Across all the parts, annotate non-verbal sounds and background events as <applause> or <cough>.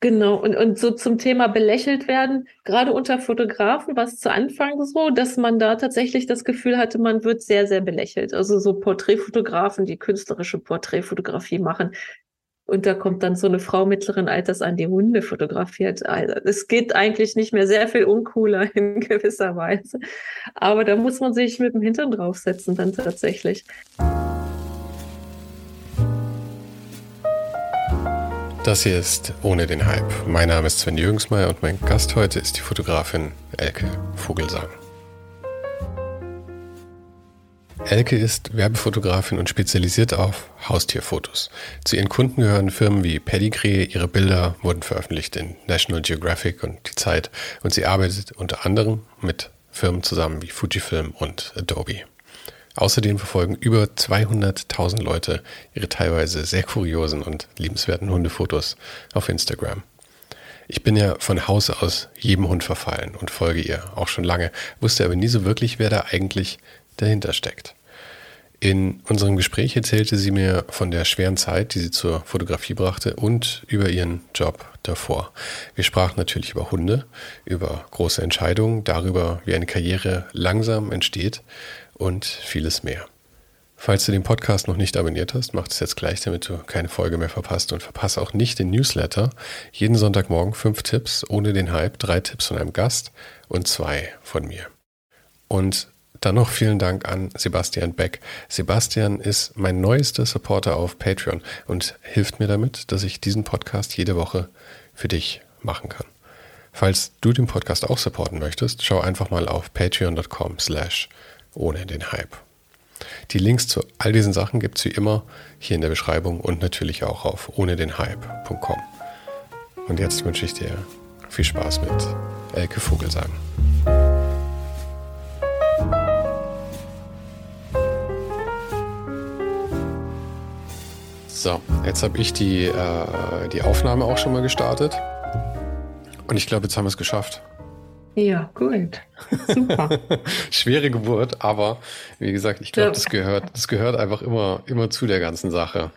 Genau, und, und so zum Thema belächelt werden, gerade unter Fotografen war es zu Anfang so, dass man da tatsächlich das Gefühl hatte, man wird sehr, sehr belächelt. Also so Porträtfotografen, die künstlerische Porträtfotografie machen. Und da kommt dann so eine Frau mittleren Alters an, die Hunde fotografiert. Also es geht eigentlich nicht mehr sehr viel uncooler <laughs> in gewisser Weise. Aber da muss man sich mit dem Hintern draufsetzen dann tatsächlich. Das hier ist Ohne den Hype. Mein Name ist Sven Jürgensmeier und mein Gast heute ist die Fotografin Elke Vogelsang. Elke ist Werbefotografin und spezialisiert auf Haustierfotos. Zu ihren Kunden gehören Firmen wie Pedigree. Ihre Bilder wurden veröffentlicht in National Geographic und die Zeit und sie arbeitet unter anderem mit Firmen zusammen wie Fujifilm und Adobe. Außerdem verfolgen über 200.000 Leute ihre teilweise sehr kuriosen und liebenswerten Hundefotos auf Instagram. Ich bin ja von Haus aus jedem Hund verfallen und folge ihr auch schon lange, wusste aber nie so wirklich, wer da eigentlich dahinter steckt. In unserem Gespräch erzählte sie mir von der schweren Zeit, die sie zur Fotografie brachte und über ihren Job davor. Wir sprachen natürlich über Hunde, über große Entscheidungen, darüber, wie eine Karriere langsam entsteht und vieles mehr. Falls du den Podcast noch nicht abonniert hast, mach es jetzt gleich, damit du keine Folge mehr verpasst und verpasse auch nicht den Newsletter. Jeden Sonntagmorgen fünf Tipps ohne den Hype, drei Tipps von einem Gast und zwei von mir. Und dann noch vielen Dank an Sebastian Beck. Sebastian ist mein neuester Supporter auf Patreon und hilft mir damit, dass ich diesen Podcast jede Woche für dich machen kann. Falls du den Podcast auch supporten möchtest, schau einfach mal auf patreon.com slash ohne den Hype. Die Links zu all diesen Sachen gibt es wie immer hier in der Beschreibung und natürlich auch auf ohne den Hype.com. Und jetzt wünsche ich dir viel Spaß mit Elke Vogelsang. So, jetzt habe ich die, äh, die Aufnahme auch schon mal gestartet. Und ich glaube, jetzt haben wir es geschafft. Ja, gut. Super. <laughs> Schwere Geburt, aber wie gesagt, ich glaube, das gehört, das gehört einfach immer, immer zu der ganzen Sache.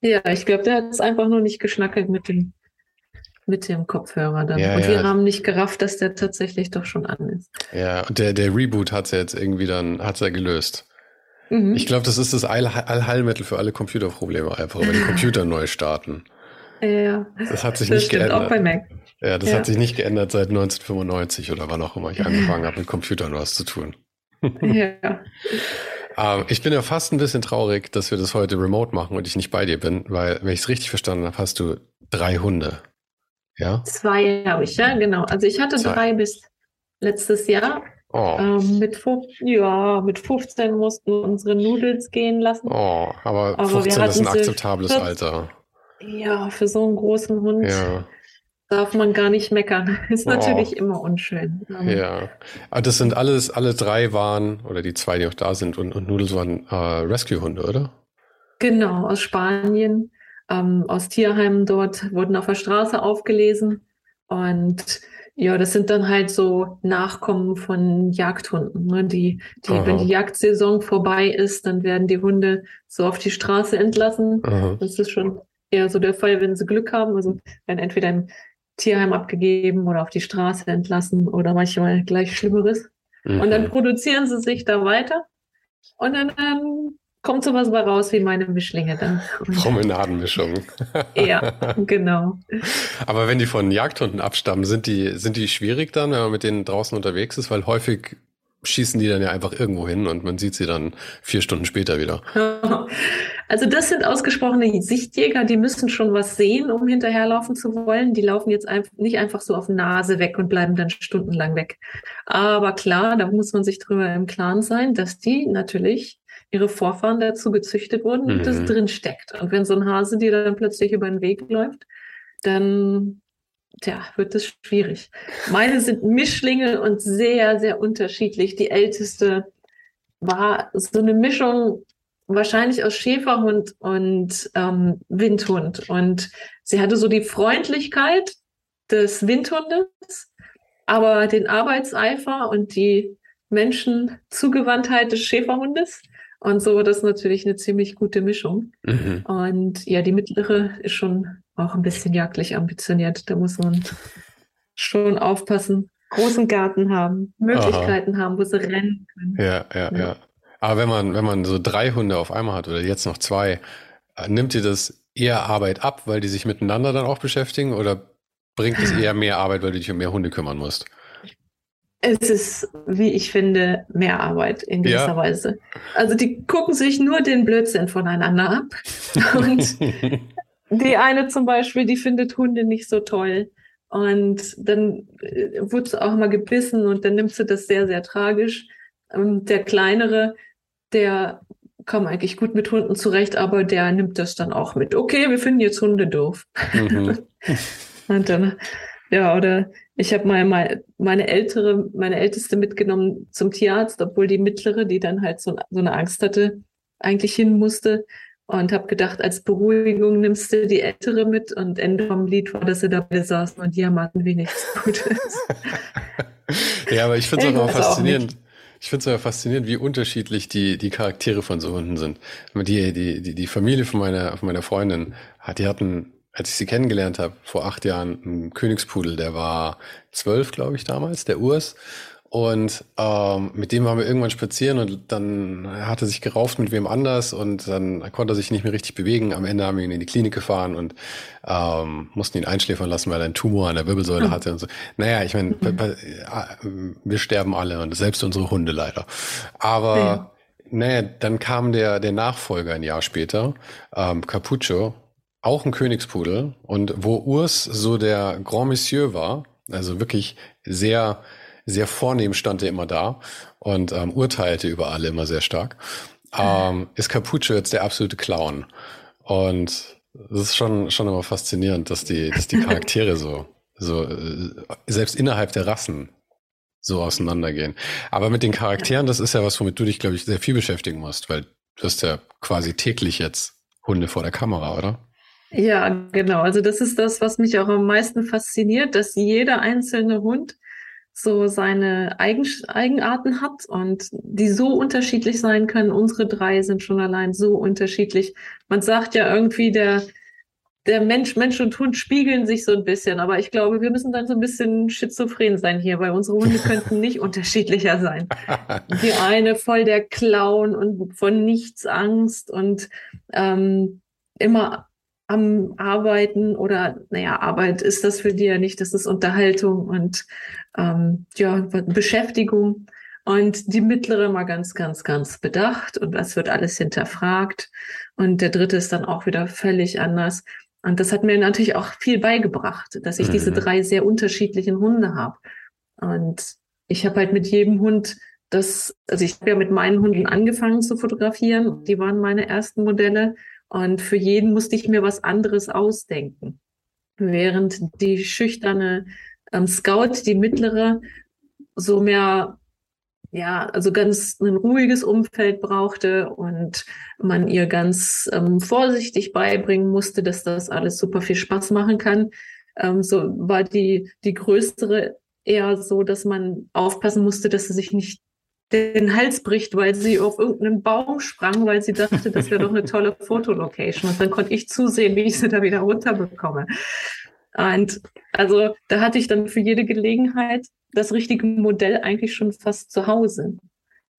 Ja, ich glaube, der hat es einfach nur nicht geschnackelt mit dem, mit dem Kopfhörer dann. Ja, und ja. wir haben nicht gerafft, dass der tatsächlich doch schon an ist. Ja, und der, der Reboot hat es ja jetzt irgendwie dann, hat er gelöst. Mhm. Ich glaube, das ist das Allheilmittel für alle Computerprobleme einfach, wenn die <laughs> Computer neu starten. Ja. Das hat sich das nicht geändert. Auch bei Mac. Ja, das ja. hat sich nicht geändert seit 1995 oder wann auch immer ich angefangen habe, mit Computern was zu tun. Ja. <laughs> ähm, ich bin ja fast ein bisschen traurig, dass wir das heute remote machen und ich nicht bei dir bin, weil, wenn ich es richtig verstanden habe, hast du drei Hunde. Ja? Zwei habe ich, ja, genau. Also ich hatte Zwei. drei bis letztes Jahr. Oh. Ähm, mit, ja, mit 15 mussten wir unsere Nudels gehen lassen. Oh, aber, aber 15 ist ein akzeptables 14, Alter. Ja, für so einen großen Hund. Ja darf man gar nicht meckern. <laughs> Ist oh. natürlich immer unschön. Ja. Aber das sind alles, alle drei waren, oder die zwei, die noch da sind, und, und Noodles waren äh, Rescue-Hunde, oder? Genau, aus Spanien, ähm, aus Tierheimen dort, wurden auf der Straße aufgelesen. Und ja, das sind dann halt so Nachkommen von Jagdhunden. Ne? Die, die, wenn die Jagdsaison vorbei ist, dann werden die Hunde so auf die Straße entlassen. Aha. Das ist schon eher so der Fall, wenn sie Glück haben. Also wenn entweder im Tierheim abgegeben oder auf die Straße entlassen oder manchmal gleich Schlimmeres. Mhm. Und dann mhm. produzieren sie sich da weiter. Und dann ähm, kommt sowas bei raus wie meine Mischlinge dann. Promenadenmischung. <laughs> ja, genau. Aber wenn die von Jagdhunden abstammen, sind die, sind die schwierig dann, wenn man mit denen draußen unterwegs ist? Weil häufig schießen die dann ja einfach irgendwo hin und man sieht sie dann vier Stunden später wieder. <laughs> Also das sind ausgesprochene Sichtjäger, die müssen schon was sehen, um hinterherlaufen zu wollen. Die laufen jetzt einfach nicht einfach so auf Nase weg und bleiben dann stundenlang weg. Aber klar, da muss man sich drüber im Klaren sein, dass die natürlich ihre Vorfahren dazu gezüchtet wurden und mhm. das drin steckt. Und wenn so ein Hase dir dann plötzlich über den Weg läuft, dann tja, wird das schwierig. Meine sind Mischlinge und sehr, sehr unterschiedlich. Die älteste war so eine Mischung wahrscheinlich aus Schäferhund und ähm, Windhund. Und sie hatte so die Freundlichkeit des Windhundes, aber den Arbeitseifer und die Menschenzugewandtheit des Schäferhundes. Und so war das natürlich eine ziemlich gute Mischung. Mhm. Und ja, die mittlere ist schon auch ein bisschen jagdlich ambitioniert. Da muss man schon aufpassen. Großen Garten haben, Möglichkeiten Aha. haben, wo sie rennen können. Ja, ja, ja, ja. Aber wenn man, wenn man so drei Hunde auf einmal hat oder jetzt noch zwei, äh, nimmt dir das eher Arbeit ab, weil die sich miteinander dann auch beschäftigen oder bringt es eher mehr Arbeit, weil du dich um mehr Hunde kümmern musst? Es ist, wie ich finde, mehr Arbeit in gewisser ja. Weise. Also die gucken sich nur den Blödsinn voneinander ab. <laughs> Und die eine zum Beispiel, die findet Hunde nicht so toll. Und dann äh, wurde sie auch mal gebissen und dann nimmt sie das sehr, sehr tragisch. Ähm, der kleinere, der kommt eigentlich gut mit Hunden zurecht, aber der nimmt das dann auch mit. Okay, wir finden jetzt Hunde doof. Mhm. <laughs> und dann, ja, oder ich habe mal, mal meine ältere, meine älteste mitgenommen zum Tierarzt, obwohl die mittlere, die dann halt so, so eine Angst hatte, eigentlich hin musste. Und habe gedacht, als Beruhigung nimmst du die ältere mit und Ende vom Lied war, dass sie da beide saßen und jammerten, wie nichts Gutes. <laughs> ja, aber ich finde es auch immer faszinierend. Ich finde es aber faszinierend, wie unterschiedlich die, die Charaktere von so Hunden sind. Die, die, die, die Familie von meiner, von meiner Freundin, die hatten als ich sie kennengelernt habe, vor acht Jahren, ein Königspudel, der war zwölf, glaube ich, damals, der Urs. Und ähm, mit dem waren wir irgendwann spazieren und dann hat er sich gerauft mit wem anders und dann konnte er sich nicht mehr richtig bewegen. Am Ende haben wir ihn in die Klinik gefahren und ähm, mussten ihn einschläfern lassen, weil er einen Tumor an der Wirbelsäule mhm. hatte und so. Naja, ich meine, mhm. <laughs> wir sterben alle und selbst unsere Hunde leider. Aber ja. naja, dann kam der, der Nachfolger ein Jahr später, ähm, Capuccio, auch ein Königspudel und wo Urs so der Grand Monsieur war, also wirklich sehr, sehr vornehm stand er immer da und ähm, urteilte über alle immer sehr stark, ähm, ist Capuccio jetzt der absolute Clown. Und das ist schon, schon immer faszinierend, dass die, dass die Charaktere so, so, äh, selbst innerhalb der Rassen so auseinandergehen. Aber mit den Charakteren, das ist ja was, womit du dich, glaube ich, sehr viel beschäftigen musst, weil du hast ja quasi täglich jetzt Hunde vor der Kamera, oder? Ja, genau. Also das ist das, was mich auch am meisten fasziniert, dass jeder einzelne Hund so seine Eigen Eigenarten hat und die so unterschiedlich sein können. Unsere drei sind schon allein so unterschiedlich. Man sagt ja irgendwie, der, der Mensch, Mensch und Hund spiegeln sich so ein bisschen, aber ich glaube, wir müssen dann so ein bisschen schizophren sein hier, weil unsere Hunde <laughs> könnten nicht unterschiedlicher sein. Die eine voll der Clown und von nichts Angst und ähm, immer am Arbeiten oder, naja, Arbeit ist das für die ja nicht, das ist Unterhaltung und ähm, ja, Beschäftigung. Und die mittlere mal ganz, ganz, ganz bedacht und das wird alles hinterfragt. Und der dritte ist dann auch wieder völlig anders. Und das hat mir natürlich auch viel beigebracht, dass ich mhm. diese drei sehr unterschiedlichen Hunde habe. Und ich habe halt mit jedem Hund das, also ich habe ja mit meinen Hunden angefangen zu fotografieren. Die waren meine ersten Modelle. Und für jeden musste ich mir was anderes ausdenken. Während die schüchterne ähm, Scout, die mittlere, so mehr, ja, also ganz ein ruhiges Umfeld brauchte und man ihr ganz ähm, vorsichtig beibringen musste, dass das alles super viel Spaß machen kann. Ähm, so war die, die größere eher so, dass man aufpassen musste, dass sie sich nicht den Hals bricht, weil sie auf irgendeinen Baum sprang, weil sie dachte, das wäre doch eine tolle Fotolocation. Und dann konnte ich zusehen, wie ich sie da wieder runterbekomme. Und also da hatte ich dann für jede Gelegenheit das richtige Modell eigentlich schon fast zu Hause.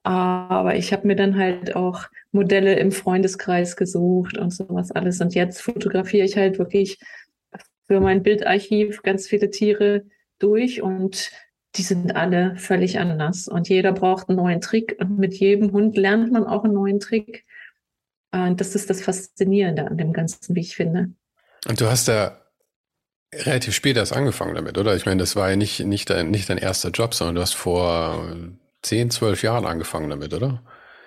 Aber ich habe mir dann halt auch Modelle im Freundeskreis gesucht und sowas alles. Und jetzt fotografiere ich halt wirklich für mein Bildarchiv ganz viele Tiere durch und die sind alle völlig anders. Und jeder braucht einen neuen Trick. Und mit jedem Hund lernt man auch einen neuen Trick. Und das ist das Faszinierende an dem Ganzen, wie ich finde. Und du hast ja relativ spät erst angefangen damit, oder? Ich meine, das war ja nicht, nicht, dein, nicht dein erster Job, sondern du hast vor zehn, zwölf Jahren angefangen damit, oder?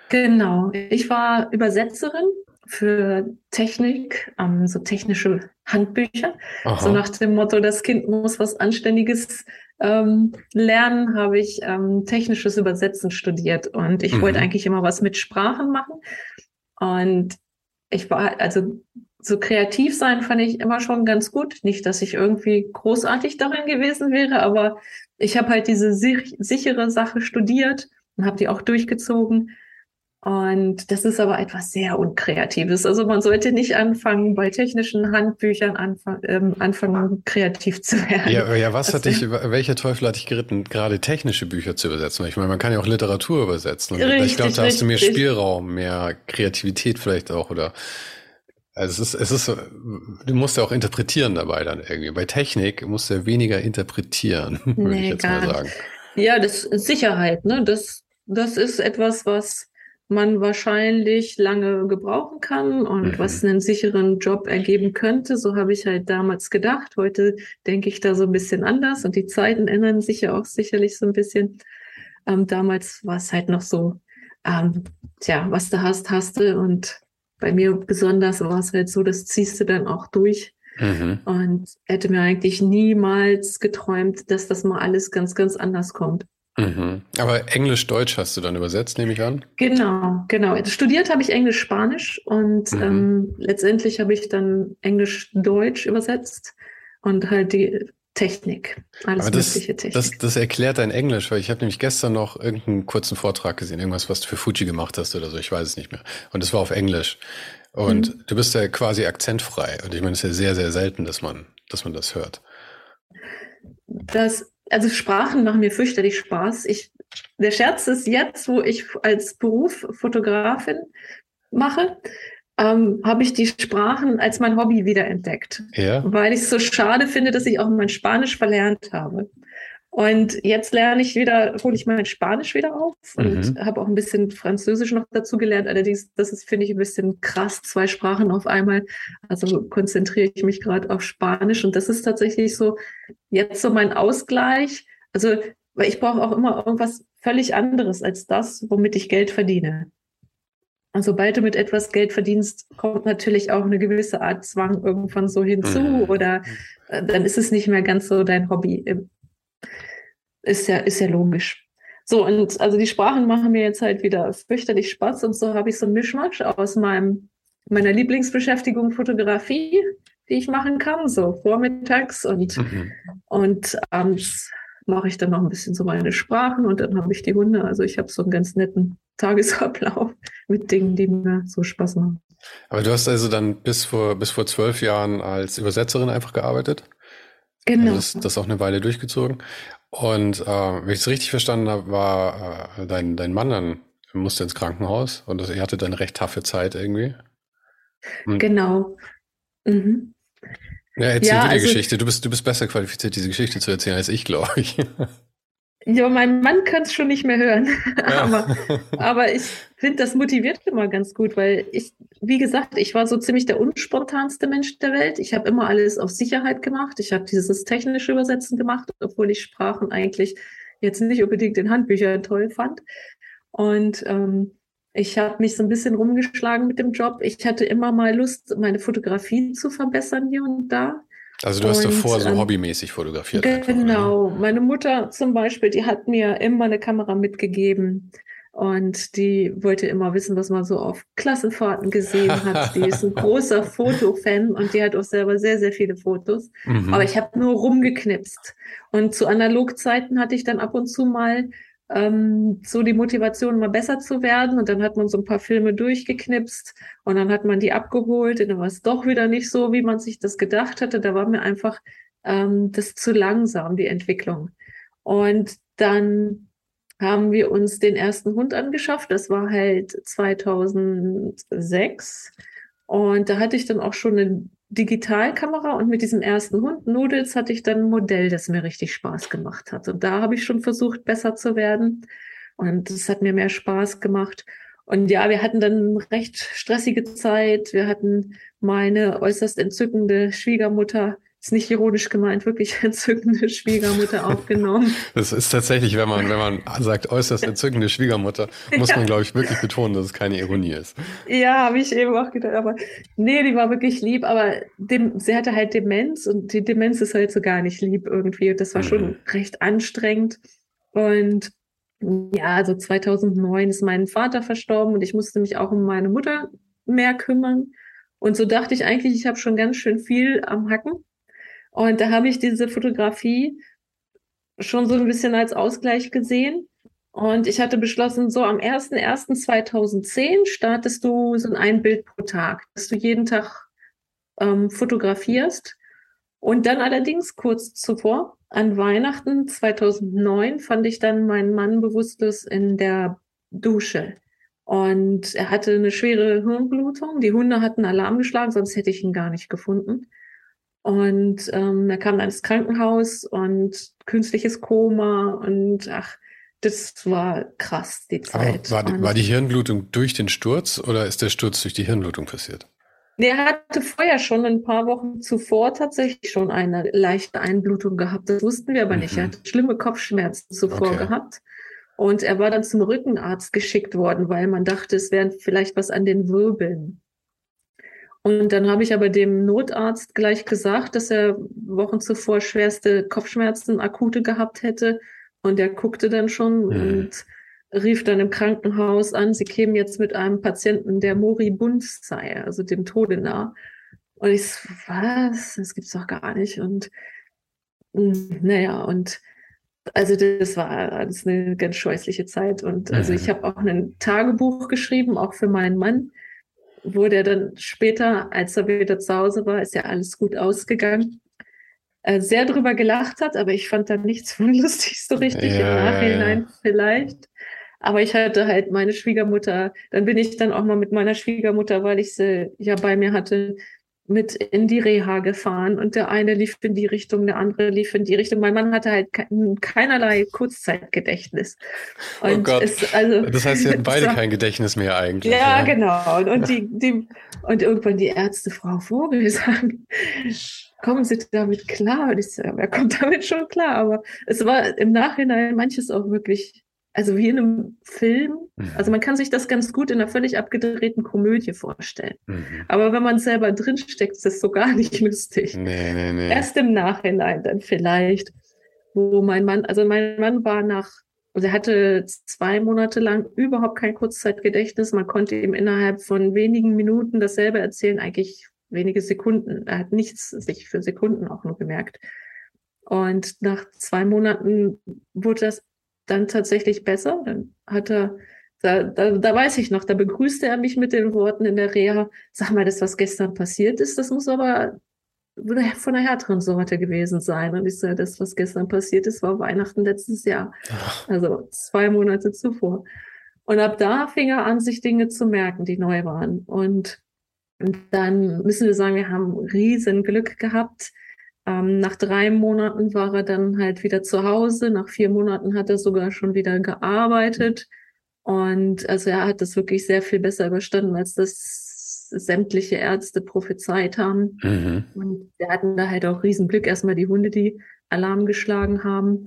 Genau. Ich war Übersetzerin für Technik, ähm, so technische Handbücher. Aha. So nach dem Motto, das Kind muss was Anständiges ähm, lernen, habe ich ähm, technisches Übersetzen studiert. Und ich mhm. wollte eigentlich immer was mit Sprachen machen. Und ich war, also so kreativ sein fand ich immer schon ganz gut. Nicht, dass ich irgendwie großartig darin gewesen wäre, aber ich habe halt diese sich sichere Sache studiert und habe die auch durchgezogen. Und das ist aber etwas sehr Unkreatives. Also man sollte nicht anfangen, bei technischen Handbüchern anfang, ähm, anfangen, kreativ zu werden. Ja, ja was hat dich, welcher Teufel hat dich geritten, gerade technische Bücher zu übersetzen? Ich meine, man kann ja auch Literatur übersetzen. Richtig, ich glaube, da hast du mehr Spielraum, mehr Kreativität vielleicht auch, oder? Also es ist, es ist, du musst ja auch interpretieren dabei dann irgendwie. Bei Technik musst du ja weniger interpretieren, <laughs> würde nee, ich jetzt mal sagen. Ja, das ist Sicherheit, ne? Das, das ist etwas, was man wahrscheinlich lange gebrauchen kann und mhm. was einen sicheren Job ergeben könnte. So habe ich halt damals gedacht. Heute denke ich da so ein bisschen anders und die Zeiten ändern sich ja auch sicherlich so ein bisschen. Ähm, damals war es halt noch so, ähm, tja, was du hast, hast du. Und bei mir besonders war es halt so, das ziehst du dann auch durch. Mhm. Und hätte mir eigentlich niemals geträumt, dass das mal alles ganz, ganz anders kommt. Mhm. Aber Englisch-Deutsch hast du dann übersetzt, nehme ich an? Genau, genau. Studiert habe ich Englisch-Spanisch und mhm. ähm, letztendlich habe ich dann Englisch-Deutsch übersetzt und halt die Technik, alles Aber das, mögliche Technik. Das, das erklärt dein Englisch, weil ich habe nämlich gestern noch irgendeinen kurzen Vortrag gesehen, irgendwas, was du für Fuji gemacht hast oder so, ich weiß es nicht mehr. Und es war auf Englisch. Und mhm. du bist ja quasi akzentfrei. Und ich meine, es ist ja sehr, sehr selten, dass man, dass man das hört. Das also Sprachen machen mir fürchterlich Spaß. Ich, der Scherz ist jetzt, wo ich als Beruf Fotografin mache, ähm, habe ich die Sprachen als mein Hobby wiederentdeckt. Ja. Weil ich es so schade finde, dass ich auch mein Spanisch verlernt habe. Und jetzt lerne ich wieder, hole ich mein Spanisch wieder auf und mhm. habe auch ein bisschen Französisch noch dazu gelernt. Allerdings, das ist, finde ich, ein bisschen krass, zwei Sprachen auf einmal. Also konzentriere ich mich gerade auf Spanisch und das ist tatsächlich so jetzt so mein Ausgleich. Also, weil ich brauche auch immer irgendwas völlig anderes als das, womit ich Geld verdiene. Und sobald du mit etwas Geld verdienst, kommt natürlich auch eine gewisse Art Zwang irgendwann so hinzu mhm. oder äh, dann ist es nicht mehr ganz so dein Hobby. Ist ja, ist ja logisch. So, und also die Sprachen machen mir jetzt halt wieder fürchterlich Spaß und so habe ich so ein Mischmasch aus meinem, meiner Lieblingsbeschäftigung Fotografie, die ich machen kann, so vormittags und, mhm. und abends mache ich dann noch ein bisschen so meine Sprachen und dann habe ich die Hunde. Also ich habe so einen ganz netten Tagesablauf <laughs> mit Dingen, die mir so Spaß machen. Aber du hast also dann bis vor, bis vor zwölf Jahren als Übersetzerin einfach gearbeitet? Genau. Also das, das auch eine Weile durchgezogen. Und äh, wenn ich es richtig verstanden habe, war äh, dein, dein Mann dann musste ins Krankenhaus und das, er hatte dann recht taffe Zeit irgendwie. Und genau. Mhm. Ja, erzähl ja, die also, Geschichte. Du bist, du bist besser qualifiziert, diese Geschichte zu erzählen als ich, glaube ich. <laughs> Ja, mein Mann kann es schon nicht mehr hören. Ja. <laughs> aber, aber ich finde, das motiviert immer ganz gut, weil ich, wie gesagt, ich war so ziemlich der unspontanste Mensch der Welt. Ich habe immer alles auf Sicherheit gemacht. Ich habe dieses technische Übersetzen gemacht, obwohl ich Sprachen eigentlich jetzt nicht unbedingt in Handbüchern toll fand. Und ähm, ich habe mich so ein bisschen rumgeschlagen mit dem Job. Ich hatte immer mal Lust, meine Fotografie zu verbessern hier und da. Also du hast davor so ähm, hobbymäßig fotografiert. Genau. Einfach, Meine Mutter zum Beispiel, die hat mir immer eine Kamera mitgegeben. Und die wollte immer wissen, was man so auf Klassenfahrten gesehen hat. Die ist ein <laughs> großer Fotofan und die hat auch selber sehr, sehr viele Fotos. Mhm. Aber ich habe nur rumgeknipst. Und zu Analogzeiten hatte ich dann ab und zu mal ähm, so die Motivation, mal besser zu werden. Und dann hat man so ein paar Filme durchgeknipst und dann hat man die abgeholt und dann war es doch wieder nicht so, wie man sich das gedacht hatte. Da war mir einfach ähm, das zu langsam, die Entwicklung. Und dann haben wir uns den ersten Hund angeschafft. Das war halt 2006. Und da hatte ich dann auch schon eine Digitalkamera und mit diesem ersten Hund, Noodles, hatte ich dann ein Modell, das mir richtig Spaß gemacht hat. Und da habe ich schon versucht, besser zu werden. Und es hat mir mehr Spaß gemacht. Und ja, wir hatten dann recht stressige Zeit. Wir hatten meine äußerst entzückende Schwiegermutter, ist nicht ironisch gemeint, wirklich <laughs> entzückende Schwiegermutter aufgenommen. Das ist tatsächlich, wenn man, wenn man sagt, äußerst entzückende Schwiegermutter, muss ja. man, glaube ich, wirklich betonen, dass es keine Ironie ist. Ja, habe ich eben auch gedacht. Aber nee, die war wirklich lieb, aber dem, sie hatte halt Demenz und die Demenz ist halt so gar nicht lieb irgendwie. Das war mhm. schon recht anstrengend. Und ja, also 2009 ist mein Vater verstorben und ich musste mich auch um meine Mutter mehr kümmern. Und so dachte ich eigentlich, ich habe schon ganz schön viel am Hacken. Und da habe ich diese Fotografie schon so ein bisschen als Ausgleich gesehen. Und ich hatte beschlossen, so am 01.01.2010 startest du so ein Bild pro Tag, dass du jeden Tag ähm, fotografierst. Und dann allerdings kurz zuvor, an Weihnachten 2009, fand ich dann meinen Mann bewusstlos in der Dusche. Und er hatte eine schwere Hirnblutung. Die Hunde hatten Alarm geschlagen, sonst hätte ich ihn gar nicht gefunden. Und ähm, er kam dann ins Krankenhaus und künstliches Koma und ach, das war krass, die Zeit. Aber war, die, war die Hirnblutung durch den Sturz oder ist der Sturz durch die Hirnblutung passiert? Nee, er hatte vorher schon ein paar Wochen zuvor tatsächlich schon eine leichte Einblutung gehabt. Das wussten wir aber mhm. nicht. Er mhm. hat schlimme Kopfschmerzen zuvor okay. gehabt. Und er war dann zum Rückenarzt geschickt worden, weil man dachte, es wären vielleicht was an den Wirbeln. Und dann habe ich aber dem Notarzt gleich gesagt, dass er Wochen zuvor schwerste Kopfschmerzen, akute gehabt hätte. Und er guckte dann schon mhm. und rief dann im Krankenhaus an, sie kämen jetzt mit einem Patienten, der moribund sei, also dem Tode nah. Und ich so, was? Das gibt's doch gar nicht. Und hm, naja, und also das war alles eine ganz scheußliche Zeit. Und also ich mhm. habe auch ein Tagebuch geschrieben, auch für meinen Mann wurde er dann später, als er wieder zu Hause war, ist ja alles gut ausgegangen, äh, sehr drüber gelacht hat, aber ich fand da nichts von <laughs> lustig so richtig ja, im Nachhinein ja. vielleicht. Aber ich hatte halt meine Schwiegermutter, dann bin ich dann auch mal mit meiner Schwiegermutter, weil ich sie ja bei mir hatte, mit in die Reha gefahren und der eine lief in die Richtung, der andere lief in die Richtung. Mein Mann hatte halt keinerlei Kurzzeitgedächtnis. Oh und oh Gott. Es, also, das heißt, sie hatten <laughs> beide war, kein Gedächtnis mehr eigentlich. Ja, ja. genau. Und, und, die, die, und irgendwann die Ärzte, Frau Vogel, <laughs> sagen, kommen Sie damit klar? Und ich sage, wer kommt damit schon klar? Aber es war im Nachhinein manches auch wirklich also wie in einem Film. Mhm. Also man kann sich das ganz gut in einer völlig abgedrehten Komödie vorstellen. Mhm. Aber wenn man selber drinsteckt, ist das so gar nicht lustig. Nee, nee, nee. Erst im Nachhinein dann vielleicht, wo mein Mann, also mein Mann war nach, also er hatte zwei Monate lang überhaupt kein Kurzzeitgedächtnis. Man konnte ihm innerhalb von wenigen Minuten dasselbe erzählen, eigentlich wenige Sekunden. Er hat nichts sich für Sekunden auch nur gemerkt. Und nach zwei Monaten wurde das dann tatsächlich besser. Dann hat er, da, da, da weiß ich noch, da begrüßte er mich mit den Worten in der Reha, sag mal, das, was gestern passiert ist, das muss aber von der härteren Sorte gewesen sein. Und ich sage, das, was gestern passiert ist, war Weihnachten letztes Jahr. Also zwei Monate zuvor. Und ab da fing er an, sich Dinge zu merken, die neu waren. Und, und dann müssen wir sagen, wir haben riesen Glück gehabt ähm, nach drei Monaten war er dann halt wieder zu Hause. Nach vier Monaten hat er sogar schon wieder gearbeitet. Und also er hat das wirklich sehr viel besser überstanden, als das sämtliche Ärzte prophezeit haben. Mhm. Und wir hatten da halt auch Riesenglück. Erstmal die Hunde, die Alarm geschlagen haben.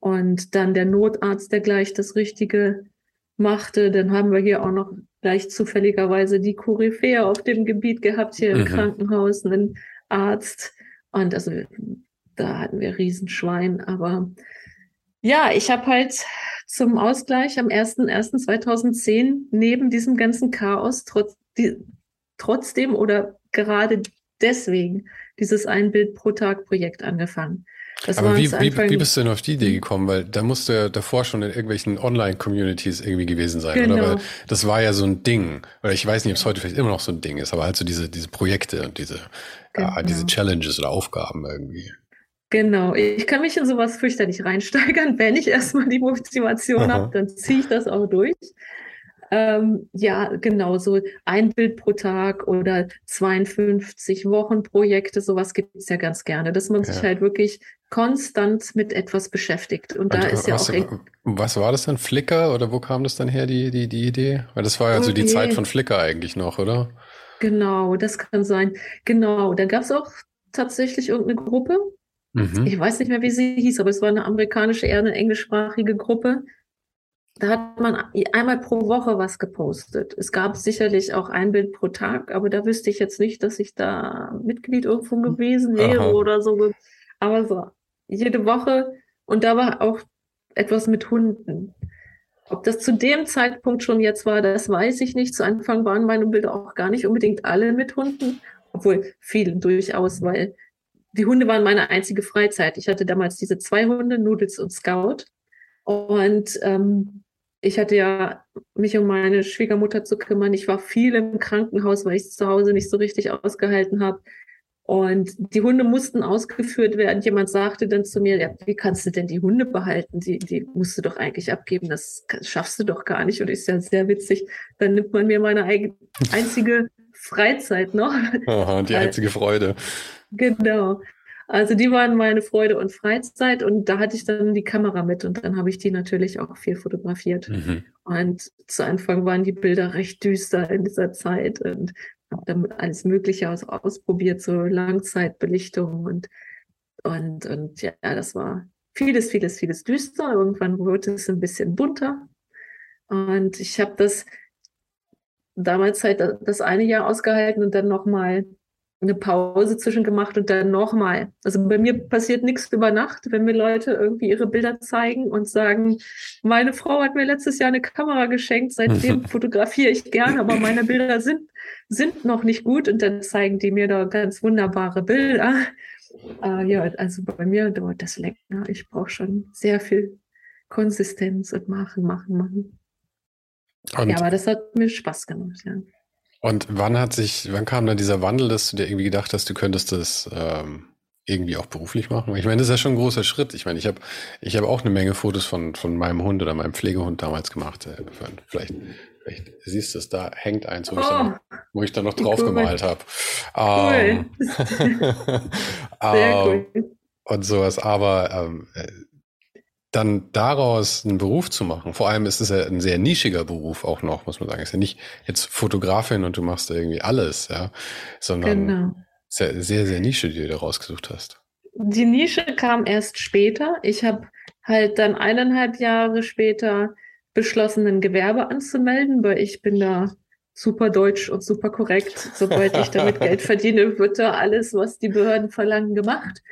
Und dann der Notarzt, der gleich das Richtige machte. Dann haben wir hier auch noch gleich zufälligerweise die Koryphäe auf dem Gebiet gehabt, hier mhm. im Krankenhaus, einen Arzt, und also da hatten wir Riesenschwein. Aber ja, ich habe halt zum Ausgleich am 01.01.2010 neben diesem ganzen Chaos trotz, die, trotzdem oder gerade deswegen dieses Ein Bild pro Tag Projekt angefangen. Das Aber wie, wie, wie bist du denn auf die Idee gekommen? Weil da musst du ja davor schon in irgendwelchen Online-Communities irgendwie gewesen sein, genau. oder? Weil das war ja so ein Ding. Oder ich weiß nicht, ob es heute vielleicht immer noch so ein Ding ist, aber halt so diese, diese Projekte und diese, genau. ja, diese Challenges oder Aufgaben irgendwie. Genau, ich kann mich in sowas fürchterlich reinsteigern. Wenn ich erstmal die Motivation habe, dann ziehe ich das auch durch. Ähm, ja, genau, so ein Bild pro Tag oder 52 Wochenprojekte, sowas gibt es ja ganz gerne, dass man ja. sich halt wirklich konstant mit etwas beschäftigt. Und, Und da ist ja was, auch. Was war das dann? Flickr oder wo kam das dann her, die, die, die Idee? Weil das war ja okay. so die Zeit von Flickr eigentlich noch, oder? Genau, das kann sein. Genau, da gab es auch tatsächlich irgendeine Gruppe. Mhm. Ich weiß nicht mehr, wie sie hieß, aber es war eine amerikanische, eher eine englischsprachige Gruppe. Da hat man einmal pro Woche was gepostet. Es gab sicherlich auch ein Bild pro Tag, aber da wüsste ich jetzt nicht, dass ich da Mitglied irgendwo gewesen wäre Aha. oder so. Aber so jede Woche und da war auch etwas mit Hunden. Ob das zu dem Zeitpunkt schon jetzt war, das weiß ich nicht. Zu Anfang waren meine Bilder auch gar nicht unbedingt alle mit Hunden, obwohl viele durchaus, weil die Hunde waren meine einzige Freizeit. Ich hatte damals diese zwei Hunde, Noodles und Scout. Und ähm, ich hatte ja mich um meine Schwiegermutter zu kümmern. Ich war viel im Krankenhaus, weil ich es zu Hause nicht so richtig ausgehalten habe. Und die Hunde mussten ausgeführt werden. Jemand sagte dann zu mir, ja, wie kannst du denn die Hunde behalten? Die, die musst du doch eigentlich abgeben. Das schaffst du doch gar nicht. Und ist ja sehr witzig. Dann nimmt man mir meine eigene, einzige Freizeit noch. <laughs> Aha, die einzige Freude. Genau. Also die waren meine Freude und Freizeit und da hatte ich dann die Kamera mit und dann habe ich die natürlich auch viel fotografiert. Mhm. Und zu Anfang waren die Bilder recht düster in dieser Zeit und habe dann alles Mögliche aus, ausprobiert, so Langzeitbelichtung und, und, und ja, das war vieles, vieles, vieles düster. Irgendwann wurde es ein bisschen bunter. Und ich habe das damals halt das eine Jahr ausgehalten und dann nochmal eine Pause zwischen gemacht und dann nochmal. Also bei mir passiert nichts über Nacht, wenn mir Leute irgendwie ihre Bilder zeigen und sagen, meine Frau hat mir letztes Jahr eine Kamera geschenkt, seitdem <laughs> fotografiere ich gern, aber meine Bilder sind, sind noch nicht gut und dann zeigen die mir da ganz wunderbare Bilder. Äh, ja, also bei mir dauert das länger. Ich brauche schon sehr viel Konsistenz und machen, machen, machen. Und ja, aber das hat mir Spaß gemacht, ja. Und wann hat sich, wann kam dann dieser Wandel, dass du dir irgendwie gedacht hast, du könntest das ähm, irgendwie auch beruflich machen? Ich meine, das ist ja schon ein großer Schritt. Ich meine, ich habe ich hab auch eine Menge Fotos von, von meinem Hund oder meinem Pflegehund damals gemacht. Äh, vielleicht, vielleicht siehst du es, da hängt eins, wo, oh, ich, dann, oh. wo ich dann noch drauf cool. gemalt habe. Cool. Ähm, <laughs> Sehr ähm, cool. Und sowas. Aber ähm, dann daraus einen Beruf zu machen, vor allem ist es ja ein sehr nischiger Beruf auch noch, muss man sagen. Es ist ja nicht jetzt Fotografin und du machst irgendwie alles, ja, sondern genau. ist ja sehr, sehr Nische, die du da rausgesucht hast. Die Nische kam erst später. Ich habe halt dann eineinhalb Jahre später beschlossen, ein Gewerbe anzumelden, weil ich bin da super deutsch und super korrekt. Sobald ich damit Geld <laughs> verdiene, wird da alles, was die Behörden verlangen, gemacht.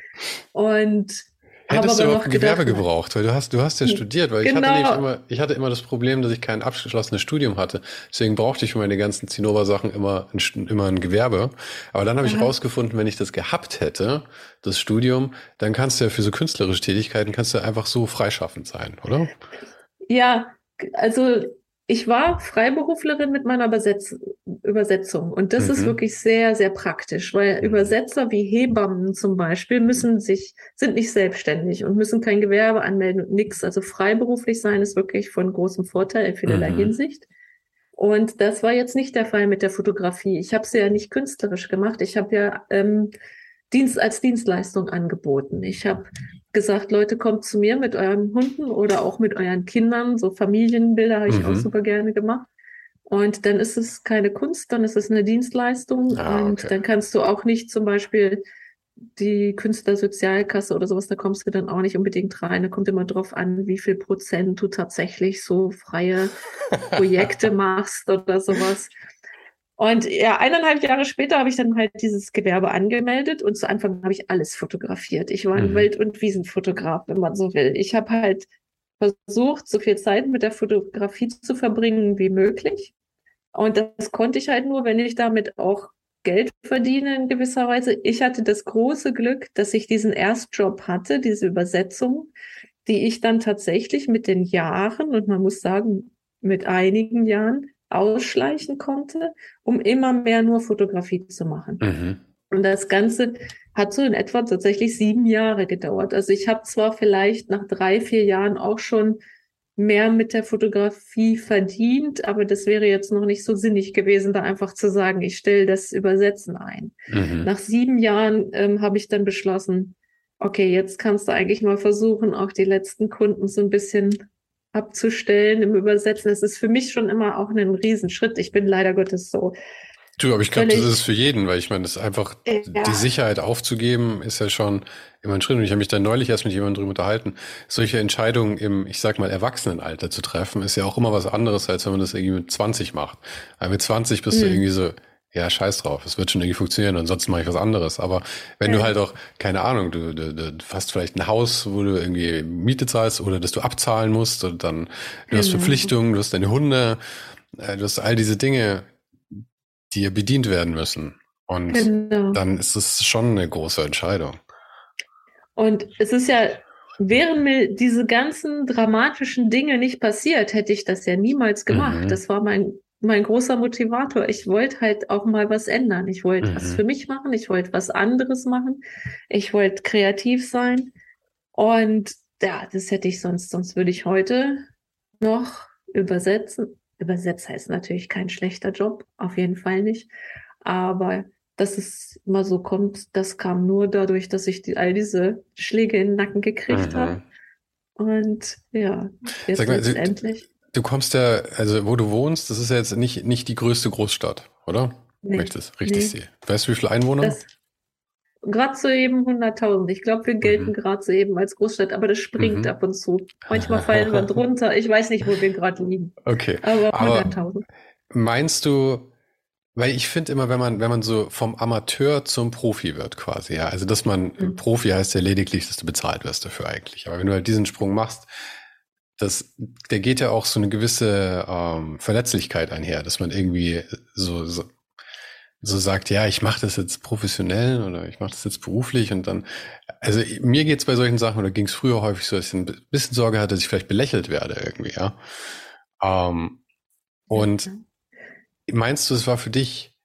Und Hättest du überhaupt ein Gewerbe gedacht, gebraucht, weil du hast, du hast ja studiert, weil genau. ich hatte nämlich immer, ich hatte immer das Problem, dass ich kein abgeschlossenes Studium hatte. Deswegen brauchte ich für meine ganzen Zinnober-Sachen immer ein, immer ein Gewerbe. Aber dann habe ich rausgefunden, wenn ich das gehabt hätte, das Studium, dann kannst du ja für so künstlerische Tätigkeiten kannst du einfach so freischaffend sein, oder? Ja, also ich war Freiberuflerin mit meiner Übersetz Übersetzung und das mhm. ist wirklich sehr, sehr praktisch, weil mhm. Übersetzer wie Hebammen zum Beispiel müssen sich, sind nicht selbstständig und müssen kein Gewerbe anmelden und nichts. Also freiberuflich sein ist wirklich von großem Vorteil in vielerlei mhm. Hinsicht. Und das war jetzt nicht der Fall mit der Fotografie. Ich habe sie ja nicht künstlerisch gemacht. Ich habe ja ähm, Dienst als Dienstleistung angeboten. Ich habe gesagt, Leute, kommt zu mir mit euren Hunden oder auch mit euren Kindern. So Familienbilder habe ich mhm. auch super gerne gemacht. Und dann ist es keine Kunst, dann ist es eine Dienstleistung. Ah, okay. Und dann kannst du auch nicht zum Beispiel die Künstlersozialkasse oder sowas, da kommst du dann auch nicht unbedingt rein. Da kommt immer drauf an, wie viel Prozent du tatsächlich so freie <laughs> Projekte machst oder sowas. Und ja, eineinhalb Jahre später habe ich dann halt dieses Gewerbe angemeldet und zu Anfang habe ich alles fotografiert. Ich war ein mhm. Wald- und Wiesenfotograf, wenn man so will. Ich habe halt versucht, so viel Zeit mit der Fotografie zu verbringen wie möglich. Und das konnte ich halt nur, wenn ich damit auch Geld verdiene in gewisser Weise. Ich hatte das große Glück, dass ich diesen Erstjob hatte, diese Übersetzung, die ich dann tatsächlich mit den Jahren, und man muss sagen, mit einigen Jahren, ausschleichen konnte, um immer mehr nur Fotografie zu machen. Mhm. Und das Ganze hat so in etwa tatsächlich sieben Jahre gedauert. Also ich habe zwar vielleicht nach drei, vier Jahren auch schon mehr mit der Fotografie verdient, aber das wäre jetzt noch nicht so sinnig gewesen, da einfach zu sagen, ich stelle das Übersetzen ein. Mhm. Nach sieben Jahren ähm, habe ich dann beschlossen, okay, jetzt kannst du eigentlich mal versuchen, auch die letzten Kunden so ein bisschen abzustellen im Übersetzen. Es ist für mich schon immer auch ein Riesenschritt. Ich bin leider Gottes so Du, aber ich glaube, das ist für jeden, weil ich meine, das einfach ja. die Sicherheit aufzugeben, ist ja schon immer ein Schritt. Und ich habe mich da neulich erst mit jemandem drüber unterhalten. Solche Entscheidungen im, ich sag mal, Erwachsenenalter zu treffen, ist ja auch immer was anderes, als wenn man das irgendwie mit 20 macht. Weil mit 20 bist mhm. du irgendwie so, ja, scheiß drauf, es wird schon irgendwie funktionieren, ansonsten mache ich was anderes. Aber wenn ja. du halt auch, keine Ahnung, du, du, du hast vielleicht ein Haus, wo du irgendwie Miete zahlst oder dass du abzahlen musst und dann du hast mhm. Verpflichtungen, du hast deine Hunde, äh, du hast all diese Dinge, die ja bedient werden müssen. Und genau. dann ist es schon eine große Entscheidung. Und es ist ja, wären mir diese ganzen dramatischen Dinge nicht passiert, hätte ich das ja niemals gemacht. Mhm. Das war mein, mein großer Motivator. Ich wollte halt auch mal was ändern. Ich wollte mhm. was für mich machen. Ich wollte was anderes machen. Ich wollte kreativ sein. Und ja, das hätte ich sonst, sonst würde ich heute noch übersetzen Übersetzt heißt natürlich kein schlechter Job, auf jeden Fall nicht. Aber dass es mal so kommt, das kam nur dadurch, dass ich die, all diese Schläge in den Nacken gekriegt mhm. habe. Und ja, jetzt Sag mal, letztendlich. Du, kommst ja, also wo du wohnst, das ist ja jetzt nicht, nicht die größte Großstadt, oder? Nee, das richtig nee. sehe. Weißt du, wie viele Einwohner? Gerade so eben 100.000. Ich glaube, wir gelten mhm. gerade so eben als Großstadt, aber das springt mhm. ab und zu. Manchmal <laughs> fallen wir drunter. Ich weiß nicht, wo wir gerade liegen. Okay. Aber 100.000. Meinst du, weil ich finde immer, wenn man, wenn man so vom Amateur zum Profi wird quasi, ja, also dass man, mhm. Profi heißt ja lediglich, dass du bezahlt wirst dafür eigentlich. Aber wenn du halt diesen Sprung machst, das, der geht ja auch so eine gewisse ähm, Verletzlichkeit einher, dass man irgendwie so, so so sagt, ja, ich mache das jetzt professionell oder ich mache das jetzt beruflich und dann, also mir geht's bei solchen Sachen, oder ging es früher häufig so, dass ich ein bisschen Sorge hatte, dass ich vielleicht belächelt werde irgendwie, ja. Ähm, und mhm. meinst du, es war für dich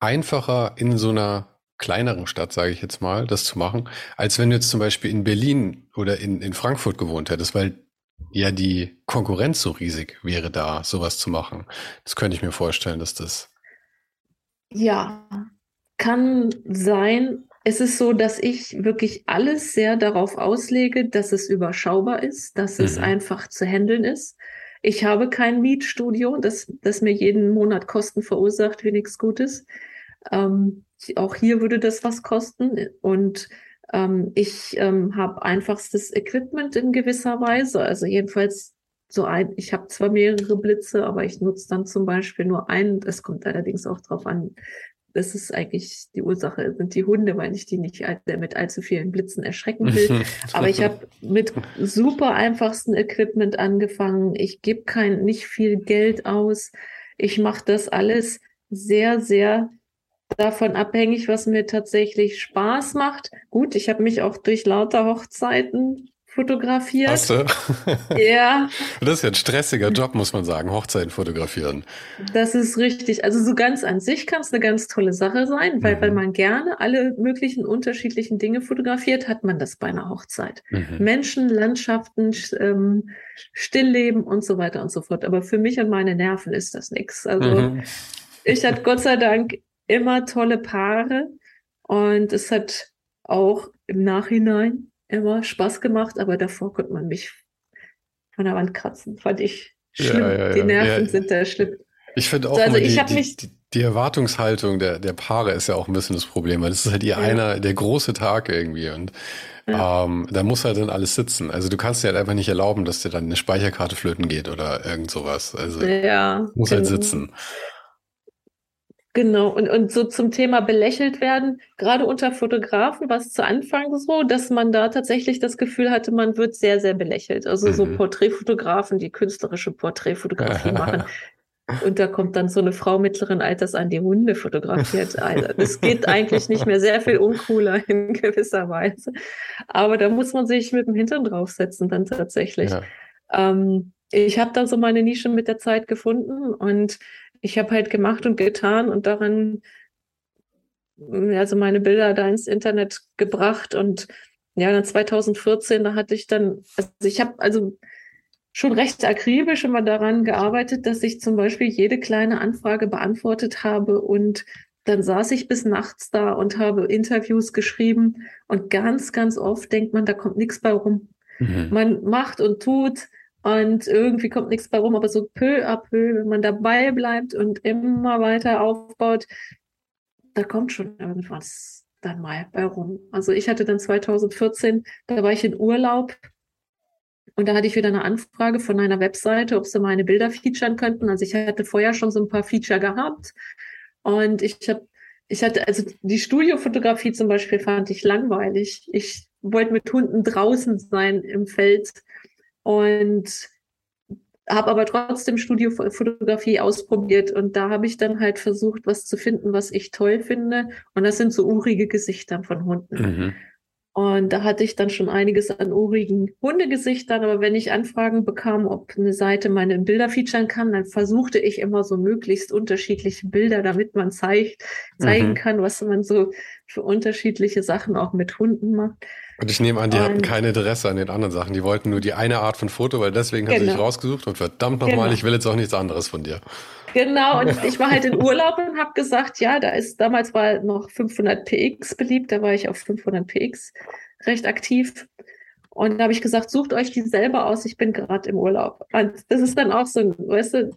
einfacher in so einer kleineren Stadt, sage ich jetzt mal, das zu machen, als wenn du jetzt zum Beispiel in Berlin oder in, in Frankfurt gewohnt hättest, weil ja die Konkurrenz so riesig wäre da, sowas zu machen. Das könnte ich mir vorstellen, dass das ja, kann sein. Es ist so, dass ich wirklich alles sehr darauf auslege, dass es überschaubar ist, dass mhm. es einfach zu handeln ist. Ich habe kein Mietstudio, das, das mir jeden Monat Kosten verursacht, wie nichts Gutes. Ähm, auch hier würde das was kosten. Und ähm, ich ähm, habe einfachstes Equipment in gewisser Weise. Also jedenfalls so ein, ich habe zwar mehrere Blitze, aber ich nutze dann zum Beispiel nur einen. Es kommt allerdings auch darauf an, das ist eigentlich die Ursache, sind die Hunde, weil ich die nicht mit allzu vielen Blitzen erschrecken will. <laughs> <laughs> Aber ich habe mit super einfachsten Equipment angefangen. Ich gebe kein nicht viel Geld aus. Ich mache das alles sehr, sehr davon abhängig, was mir tatsächlich Spaß macht. Gut, ich habe mich auch durch lauter Hochzeiten fotografiert. Hast du? <laughs> <laughs> Ja. Das ist ja ein stressiger Job, muss man sagen, Hochzeiten fotografieren. Das ist richtig. Also so ganz an sich kann es eine ganz tolle Sache sein, weil, mhm. weil man gerne alle möglichen unterschiedlichen Dinge fotografiert, hat man das bei einer Hochzeit. Mhm. Menschen, Landschaften, ähm, Stillleben und so weiter und so fort. Aber für mich und meine Nerven ist das nichts. Also mhm. ich hatte Gott sei Dank immer tolle Paare und es hat auch im Nachhinein immer Spaß gemacht, aber davor konnte man mich von der Wand kratzen. Fand ich schlimm. Ja, ja, ja. Die Nerven sind da schlimm. Ich finde auch, also, ich die, mich die, die, Erwartungshaltung der, der Paare ist ja auch ein bisschen das Problem, weil das ist halt ihr einer, der große Tag irgendwie und ähm, da muss halt dann alles sitzen. Also du kannst dir halt einfach nicht erlauben, dass dir dann eine Speicherkarte flöten geht oder irgend sowas. Also ja, muss halt genau. sitzen. Genau, und, und so zum Thema belächelt werden, gerade unter Fotografen war es zu Anfang so, dass man da tatsächlich das Gefühl hatte, man wird sehr, sehr belächelt. Also mhm. so Porträtfotografen, die künstlerische Porträtfotografie <laughs> machen. Und da kommt dann so eine Frau mittleren Alters an, die Hunde fotografiert. Also, es geht eigentlich nicht mehr sehr viel uncooler in gewisser Weise. Aber da muss man sich mit dem Hintern draufsetzen dann tatsächlich. Ja. Ähm, ich habe da so meine Nische mit der Zeit gefunden und ich habe halt gemacht und getan und daran also meine Bilder da ins Internet gebracht und ja, dann 2014, da hatte ich dann, also ich habe also schon recht akribisch immer daran gearbeitet, dass ich zum Beispiel jede kleine Anfrage beantwortet habe und dann saß ich bis nachts da und habe Interviews geschrieben und ganz, ganz oft denkt man, da kommt nichts bei rum. Mhm. Man macht und tut und irgendwie kommt nichts bei rum, aber so peu à peu, wenn man dabei bleibt und immer weiter aufbaut, da kommt schon irgendwas dann mal bei rum. Also ich hatte dann 2014, da war ich in Urlaub und da hatte ich wieder eine Anfrage von einer Webseite, ob sie meine Bilder featuren könnten. Also ich hatte vorher schon so ein paar Feature gehabt und ich habe ich hatte, also die Studiofotografie zum Beispiel fand ich langweilig. Ich wollte mit Hunden draußen sein im Feld und habe aber trotzdem Studiofotografie ausprobiert und da habe ich dann halt versucht, was zu finden, was ich toll finde. Und das sind so urige Gesichter von Hunden. Mhm. Und da hatte ich dann schon einiges an urigen Hundegesichtern. Aber wenn ich Anfragen bekam, ob eine Seite meine Bilder featuren kann, dann versuchte ich immer so möglichst unterschiedliche Bilder, damit man zeigt, zeigen mhm. kann, was man so für unterschiedliche Sachen auch mit Hunden macht. Und ich nehme an, die und, hatten kein Interesse an den anderen Sachen. Die wollten nur die eine Art von Foto, weil deswegen genau. haben sie dich rausgesucht und verdammt nochmal, genau. ich will jetzt auch nichts anderes von dir. Genau, und <laughs> ich war halt in Urlaub und habe gesagt, ja, da ist, damals war noch 500 PX beliebt, da war ich auf 500 PX recht aktiv. Und da habe ich gesagt, sucht euch die selber aus, ich bin gerade im Urlaub. Und das ist dann auch so, weißt du,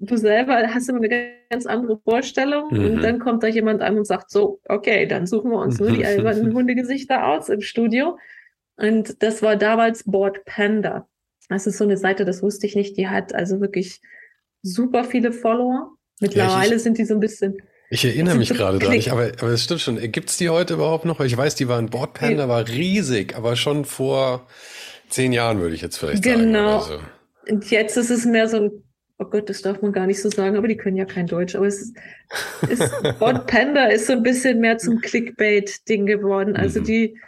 du selber hast immer eine ganz andere Vorstellung mhm. und dann kommt da jemand an und sagt so, okay, dann suchen wir uns nur die albernen <laughs> Hundegesichter aus im Studio. Und das war damals Board Panda. Das ist so eine Seite, das wusste ich nicht, die hat also wirklich super viele Follower. Mittlerweile ja, ich, sind die so ein bisschen. Ich erinnere mich <laughs> gerade dran, ich, aber, aber es stimmt schon. Gibt es die heute überhaupt noch? Ich weiß, die waren Board Panda, ja. war riesig, aber schon vor zehn Jahren würde ich jetzt vielleicht genau. sagen. Genau. Und jetzt ist es mehr so ein, oh Gott, das darf man gar nicht so sagen, aber die können ja kein Deutsch. Aber es ist, <laughs> ist Board Panda ist so ein bisschen mehr zum Clickbait-Ding geworden. Also mhm. die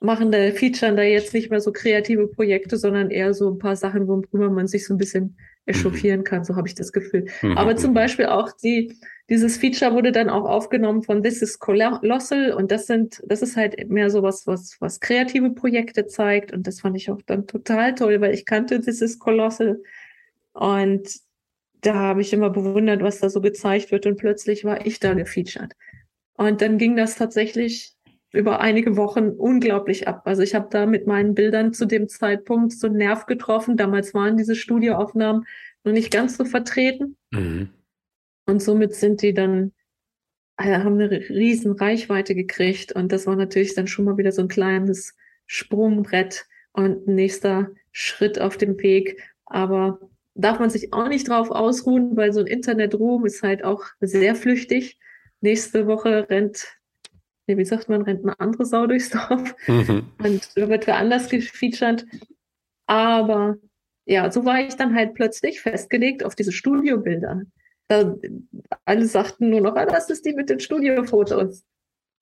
machen da, featuren da jetzt nicht mehr so kreative Projekte, sondern eher so ein paar Sachen, worüber man sich so ein bisschen echauffieren mhm. kann, so habe ich das Gefühl. Mhm. Aber zum Beispiel auch die, dieses Feature wurde dann auch aufgenommen von This is Colossal und das sind, das ist halt mehr so was, was, was kreative Projekte zeigt und das fand ich auch dann total toll, weil ich kannte This is Colossal und da habe ich immer bewundert, was da so gezeigt wird und plötzlich war ich da gefeatured. Und dann ging das tatsächlich über einige Wochen unglaublich ab. Also ich habe da mit meinen Bildern zu dem Zeitpunkt so einen Nerv getroffen. Damals waren diese Studioaufnahmen noch nicht ganz so vertreten. Mhm. Und somit sind die dann, also haben eine riesen Reichweite gekriegt. Und das war natürlich dann schon mal wieder so ein kleines Sprungbrett und ein nächster Schritt auf dem Weg. Aber darf man sich auch nicht drauf ausruhen, weil so ein Internetruhm ist halt auch sehr flüchtig. Nächste Woche rennt nee, wie sagt man, rennt eine andere Sau durchs Dorf mhm. und wird woanders gefeatured. Aber ja, so war ich dann halt plötzlich festgelegt auf diese Studiobilder. Da, alle sagten nur noch, ah, das ist die mit den Studiofotos.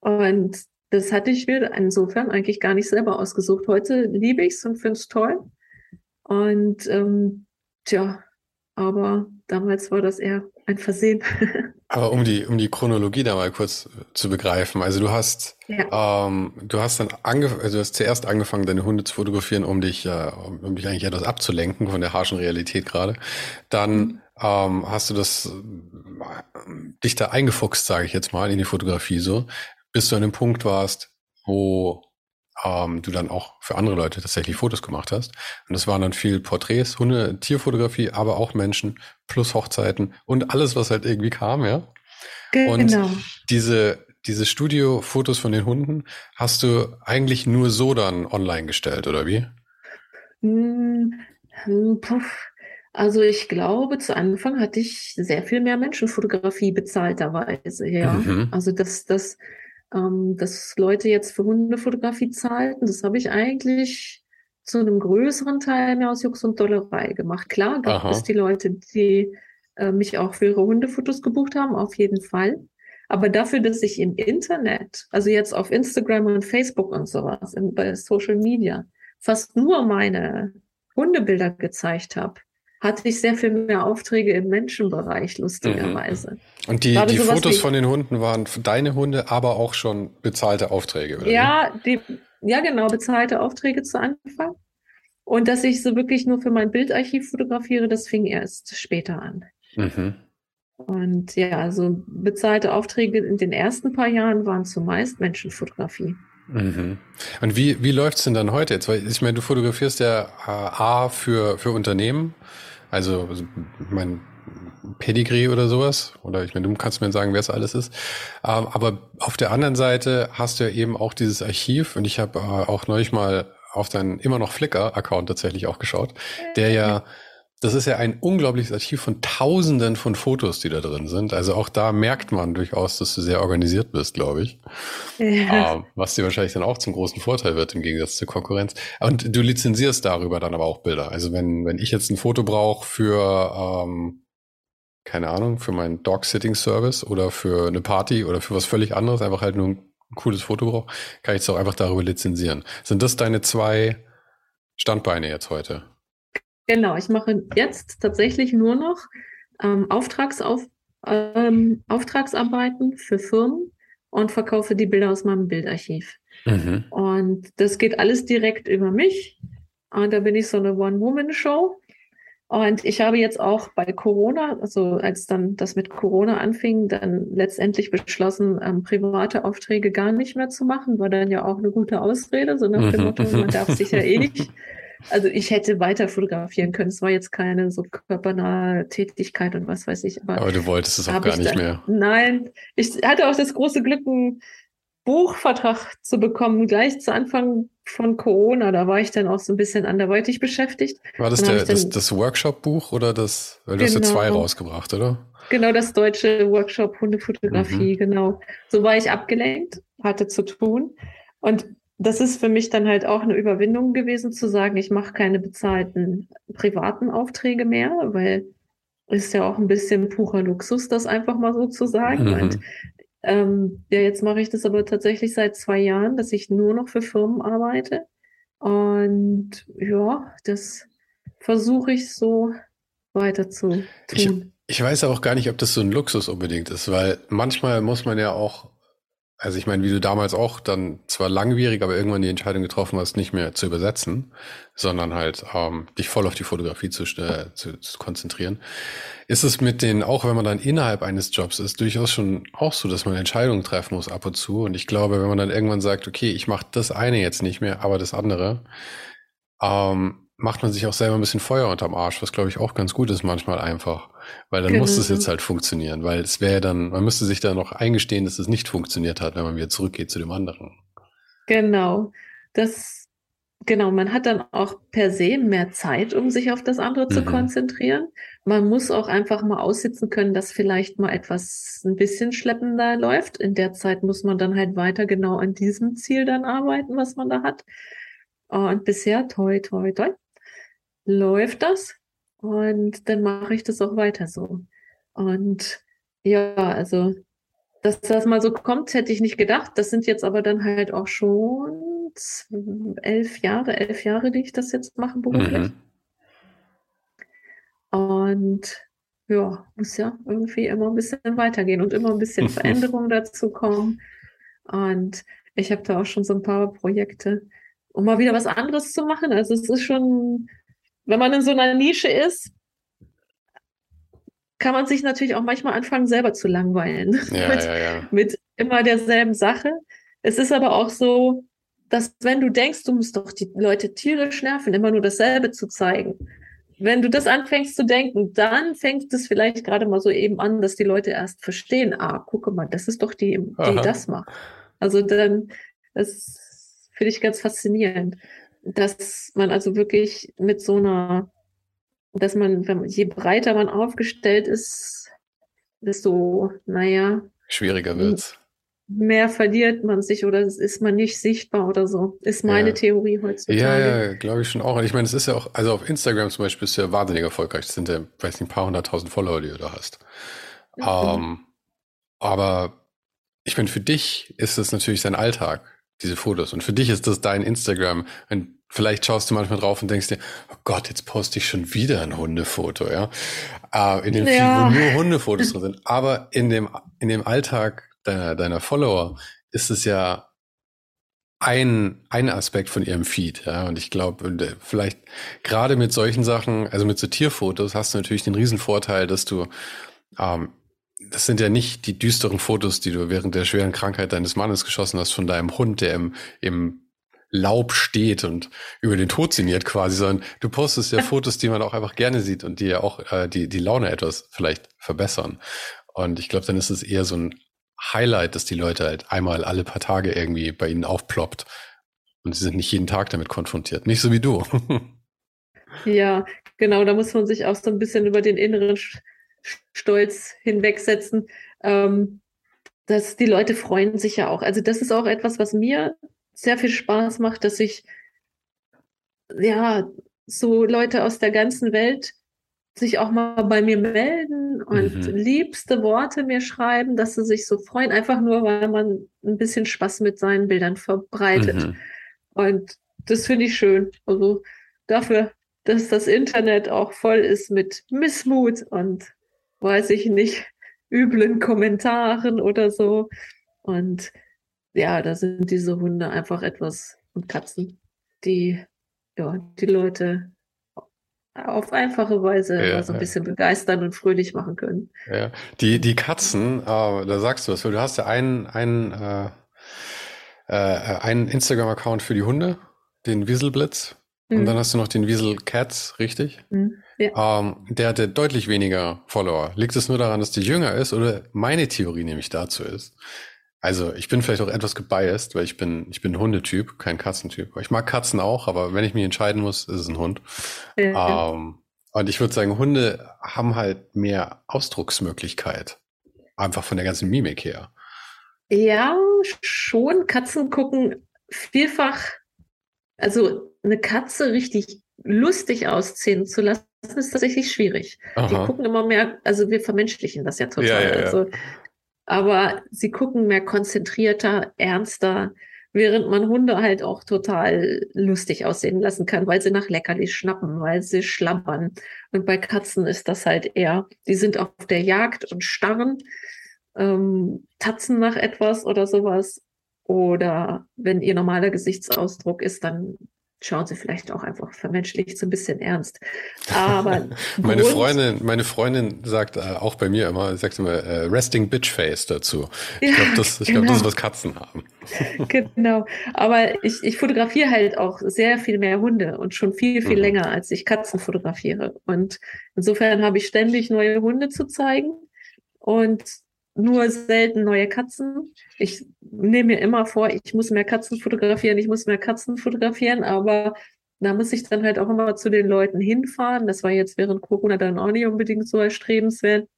Und das hatte ich mir insofern eigentlich gar nicht selber ausgesucht. Heute liebe ich es und finde es toll. Und ähm, tja, aber damals war das eher ein Versehen. <laughs> Aber um die, um die Chronologie da mal kurz zu begreifen. Also du hast, ja. ähm, du hast dann angefangen, also du hast zuerst angefangen, deine Hunde zu fotografieren, um dich, äh, um dich eigentlich etwas abzulenken von der harschen Realität gerade. Dann mhm. ähm, hast du das, äh, dich da eingefuchst, sage ich jetzt mal, in die Fotografie so, bis du an dem Punkt warst, wo ähm, du dann auch für andere Leute tatsächlich Fotos gemacht hast. Und das waren dann viel Porträts, Hunde, Tierfotografie, aber auch Menschen plus Hochzeiten und alles, was halt irgendwie kam, ja. Genau. Und diese, diese Studio-Fotos von den Hunden hast du eigentlich nur so dann online gestellt, oder wie? Hm, hm, also ich glaube, zu Anfang hatte ich sehr viel mehr Menschenfotografie bezahlterweise, ja. Mhm. Also das, das, ähm, dass Leute jetzt für Hundefotografie zahlten, das habe ich eigentlich zu einem größeren Teil mehr aus Jux und Dollerei gemacht. Klar gab Aha. es die Leute, die äh, mich auch für ihre Hundefotos gebucht haben, auf jeden Fall. Aber dafür, dass ich im Internet, also jetzt auf Instagram und Facebook und sowas, in, bei Social Media, fast nur meine Hundebilder gezeigt habe, hatte ich sehr viel mehr Aufträge im Menschenbereich, lustigerweise. Mhm. Und die, die Fotos von den Hunden waren deine Hunde, aber auch schon bezahlte Aufträge, oder? Ja, die, ja, genau, bezahlte Aufträge zu Anfang. Und dass ich so wirklich nur für mein Bildarchiv fotografiere, das fing erst später an. Mhm. Und ja, also bezahlte Aufträge in den ersten paar Jahren waren zumeist Menschenfotografie. Mhm. Und wie, wie läuft's denn dann heute jetzt? Weil ich meine, du fotografierst ja äh, A für, für Unternehmen, also, also mein Pedigree oder sowas. Oder ich meine, du kannst mir sagen, wer es alles ist. Ähm, aber auf der anderen Seite hast du ja eben auch dieses Archiv und ich habe äh, auch neulich mal auf deinen immer noch Flickr-Account tatsächlich auch geschaut, der ja das ist ja ein unglaubliches Archiv von Tausenden von Fotos, die da drin sind. Also auch da merkt man durchaus, dass du sehr organisiert bist, glaube ich. Ja. Ähm, was dir wahrscheinlich dann auch zum großen Vorteil wird im Gegensatz zur Konkurrenz. Und du lizenzierst darüber dann aber auch Bilder. Also wenn, wenn ich jetzt ein Foto brauche für, ähm, keine Ahnung, für meinen Dog-Sitting-Service oder für eine Party oder für was völlig anderes, einfach halt nur ein cooles Foto brauche, kann ich es auch einfach darüber lizenzieren. Sind das deine zwei Standbeine jetzt heute? Genau, ich mache jetzt tatsächlich nur noch ähm, Auftragsauf, ähm, Auftragsarbeiten für Firmen und verkaufe die Bilder aus meinem Bildarchiv. Mhm. Und das geht alles direkt über mich. Und da bin ich so eine One-Woman-Show. Und ich habe jetzt auch bei Corona, also als dann das mit Corona anfing, dann letztendlich beschlossen, ähm, private Aufträge gar nicht mehr zu machen, war dann ja auch eine gute Ausrede, so nach dem mhm. Motto, man darf sich ja eh <laughs> nicht Also ich hätte weiter fotografieren können. Es war jetzt keine so körpernahe Tätigkeit und was weiß ich. Aber, aber du wolltest es auch gar nicht dann, mehr. Nein, ich hatte auch das große Glück, einen Buchvertrag zu bekommen, gleich zu Anfang von Corona. Da war ich dann auch so ein bisschen anderweitig beschäftigt. War das der, das, das Workshop-Buch oder das, weil du genau, hast ja zwei genau. rausgebracht, oder? Genau, das deutsche Workshop Hundefotografie, mhm. genau. So war ich abgelenkt, hatte zu tun. Und das ist für mich dann halt auch eine Überwindung gewesen zu sagen, ich mache keine bezahlten privaten Aufträge mehr, weil ist ja auch ein bisschen purer Luxus, das einfach mal so zu sagen. Mhm. Und ähm, ja, jetzt mache ich das aber tatsächlich seit zwei Jahren, dass ich nur noch für Firmen arbeite. Und ja, das versuche ich so weiter zu tun. Ich, ich weiß auch gar nicht, ob das so ein Luxus unbedingt ist, weil manchmal muss man ja auch also ich meine, wie du damals auch dann zwar langwierig, aber irgendwann die Entscheidung getroffen hast, nicht mehr zu übersetzen, sondern halt ähm, dich voll auf die Fotografie zu, äh, zu, zu konzentrieren. Ist es mit den, auch wenn man dann innerhalb eines Jobs ist, durchaus schon auch so, dass man Entscheidungen treffen muss ab und zu. Und ich glaube, wenn man dann irgendwann sagt, okay, ich mache das eine jetzt nicht mehr, aber das andere, ähm, macht man sich auch selber ein bisschen Feuer unterm Arsch, was glaube ich auch ganz gut ist manchmal einfach. Weil dann genau. muss es jetzt halt funktionieren, weil es wäre dann, man müsste sich dann noch eingestehen, dass es nicht funktioniert hat, wenn man wieder zurückgeht zu dem anderen. Genau. Das, genau, man hat dann auch per se mehr Zeit, um sich auf das andere mhm. zu konzentrieren. Man muss auch einfach mal aussitzen können, dass vielleicht mal etwas ein bisschen schleppender läuft. In der Zeit muss man dann halt weiter genau an diesem Ziel dann arbeiten, was man da hat. Und bisher, toi, toi, toi, läuft das. Und dann mache ich das auch weiter so. Und ja, also, dass das mal so kommt, hätte ich nicht gedacht. Das sind jetzt aber dann halt auch schon elf Jahre, elf Jahre, die ich das jetzt mache beruflich. Mhm. Und ja, muss ja irgendwie immer ein bisschen weitergehen und immer ein bisschen <laughs> Veränderung dazu kommen. Und ich habe da auch schon so ein paar Projekte, um mal wieder was anderes zu machen. Also es ist schon wenn man in so einer Nische ist, kann man sich natürlich auch manchmal anfangen, selber zu langweilen. Ja, <laughs> mit, ja, ja. mit immer derselben Sache. Es ist aber auch so, dass wenn du denkst, du musst doch die Leute tierisch nerven, immer nur dasselbe zu zeigen. Wenn du das anfängst zu denken, dann fängt es vielleicht gerade mal so eben an, dass die Leute erst verstehen, ah, gucke mal, das ist doch die, die Aha. das macht. Also dann, das finde ich ganz faszinierend dass man also wirklich mit so einer, dass man, wenn, je breiter man aufgestellt ist, desto, naja. Schwieriger wird's. Mehr verliert man sich oder ist man nicht sichtbar oder so. Ist meine ja. Theorie heutzutage. Ja, ja, glaube ich schon auch. Und ich meine, es ist ja auch, also auf Instagram zum Beispiel ist ja wahnsinnig erfolgreich. Das sind ja, weiß nicht, ein paar hunderttausend Follower, die du da hast. Mhm. Um, aber ich meine, für dich ist das natürlich sein Alltag diese Fotos. Und für dich ist das dein Instagram. Und vielleicht schaust du manchmal drauf und denkst dir, oh Gott, jetzt poste ich schon wieder ein Hundefoto, ja. Äh, in dem ja. Feed, wo nur Hundefotos drin sind. Aber in dem, in dem Alltag deiner, deiner Follower ist es ja ein, ein Aspekt von ihrem Feed, ja. Und ich glaube, äh, vielleicht gerade mit solchen Sachen, also mit so Tierfotos, hast du natürlich den riesen Vorteil, dass du, ähm, das sind ja nicht die düsteren Fotos, die du während der schweren Krankheit deines Mannes geschossen hast von deinem Hund, der im, im Laub steht und über den Tod sinniert quasi, sondern du postest ja <laughs> Fotos, die man auch einfach gerne sieht und die ja auch äh, die, die Laune etwas vielleicht verbessern. Und ich glaube, dann ist es eher so ein Highlight, dass die Leute halt einmal alle paar Tage irgendwie bei ihnen aufploppt. Und sie sind nicht jeden Tag damit konfrontiert. Nicht so wie du. <laughs> ja, genau. Da muss man sich auch so ein bisschen über den inneren Stolz hinwegsetzen. Ähm, dass die Leute freuen sich ja auch. Also das ist auch etwas, was mir sehr viel Spaß macht, dass ich ja so Leute aus der ganzen Welt sich auch mal bei mir melden und mhm. liebste Worte mir schreiben, dass sie sich so freuen, einfach nur, weil man ein bisschen Spaß mit seinen Bildern verbreitet. Mhm. Und das finde ich schön. Also dafür, dass das Internet auch voll ist mit Missmut und weiß ich nicht, üblen Kommentaren oder so. Und ja, da sind diese Hunde einfach etwas und Katzen, die ja, die Leute auf einfache Weise ja, so ein bisschen begeistern und fröhlich machen können. Ja, die, die Katzen, äh, da sagst du was, du hast ja einen, einen, äh, äh, einen Instagram-Account für die Hunde, den Wieselblitz. Mhm. Und dann hast du noch den Wiesel Cats, richtig? Mhm. Ja. Ähm, der hatte deutlich weniger Follower. Liegt es nur daran, dass der jünger ist oder meine Theorie nämlich dazu ist, also ich bin vielleicht auch etwas gebiased, weil ich bin, ich bin Hundetyp, kein Katzentyp. Ich mag Katzen auch, aber wenn ich mich entscheiden muss, ist es ein Hund. Ja. Ähm, und ich würde sagen, Hunde haben halt mehr Ausdrucksmöglichkeit. Einfach von der ganzen Mimik her. Ja, schon. Katzen gucken vielfach, also eine Katze richtig lustig ausziehen zu lassen, ist tatsächlich schwierig. Aha. Die gucken immer mehr, also wir vermenschlichen das ja total. Ja, ja, ja. Also aber sie gucken mehr konzentrierter, ernster, während man Hunde halt auch total lustig aussehen lassen kann, weil sie nach Leckerlis schnappen, weil sie schlabbern. Und bei Katzen ist das halt eher, die sind auf der Jagd und starren, ähm, tatzen nach etwas oder sowas. Oder wenn ihr normaler Gesichtsausdruck ist, dann schauen sie vielleicht auch einfach vermenschlicht so ein bisschen ernst. Aber <laughs> meine Freundin, meine Freundin sagt äh, auch bei mir immer, sagt immer äh, Resting Bitch Face dazu. Ich ja, glaube, das, ich genau. glaube, das ist was Katzen haben. <laughs> genau. Aber ich, ich fotografiere halt auch sehr viel mehr Hunde und schon viel, viel mhm. länger, als ich Katzen fotografiere. Und insofern habe ich ständig neue Hunde zu zeigen. Und nur selten neue Katzen. Ich nehme mir immer vor, ich muss mehr Katzen fotografieren, ich muss mehr Katzen fotografieren, aber da muss ich dann halt auch immer zu den Leuten hinfahren. Das war jetzt während Corona dann auch nicht unbedingt so erstrebenswert.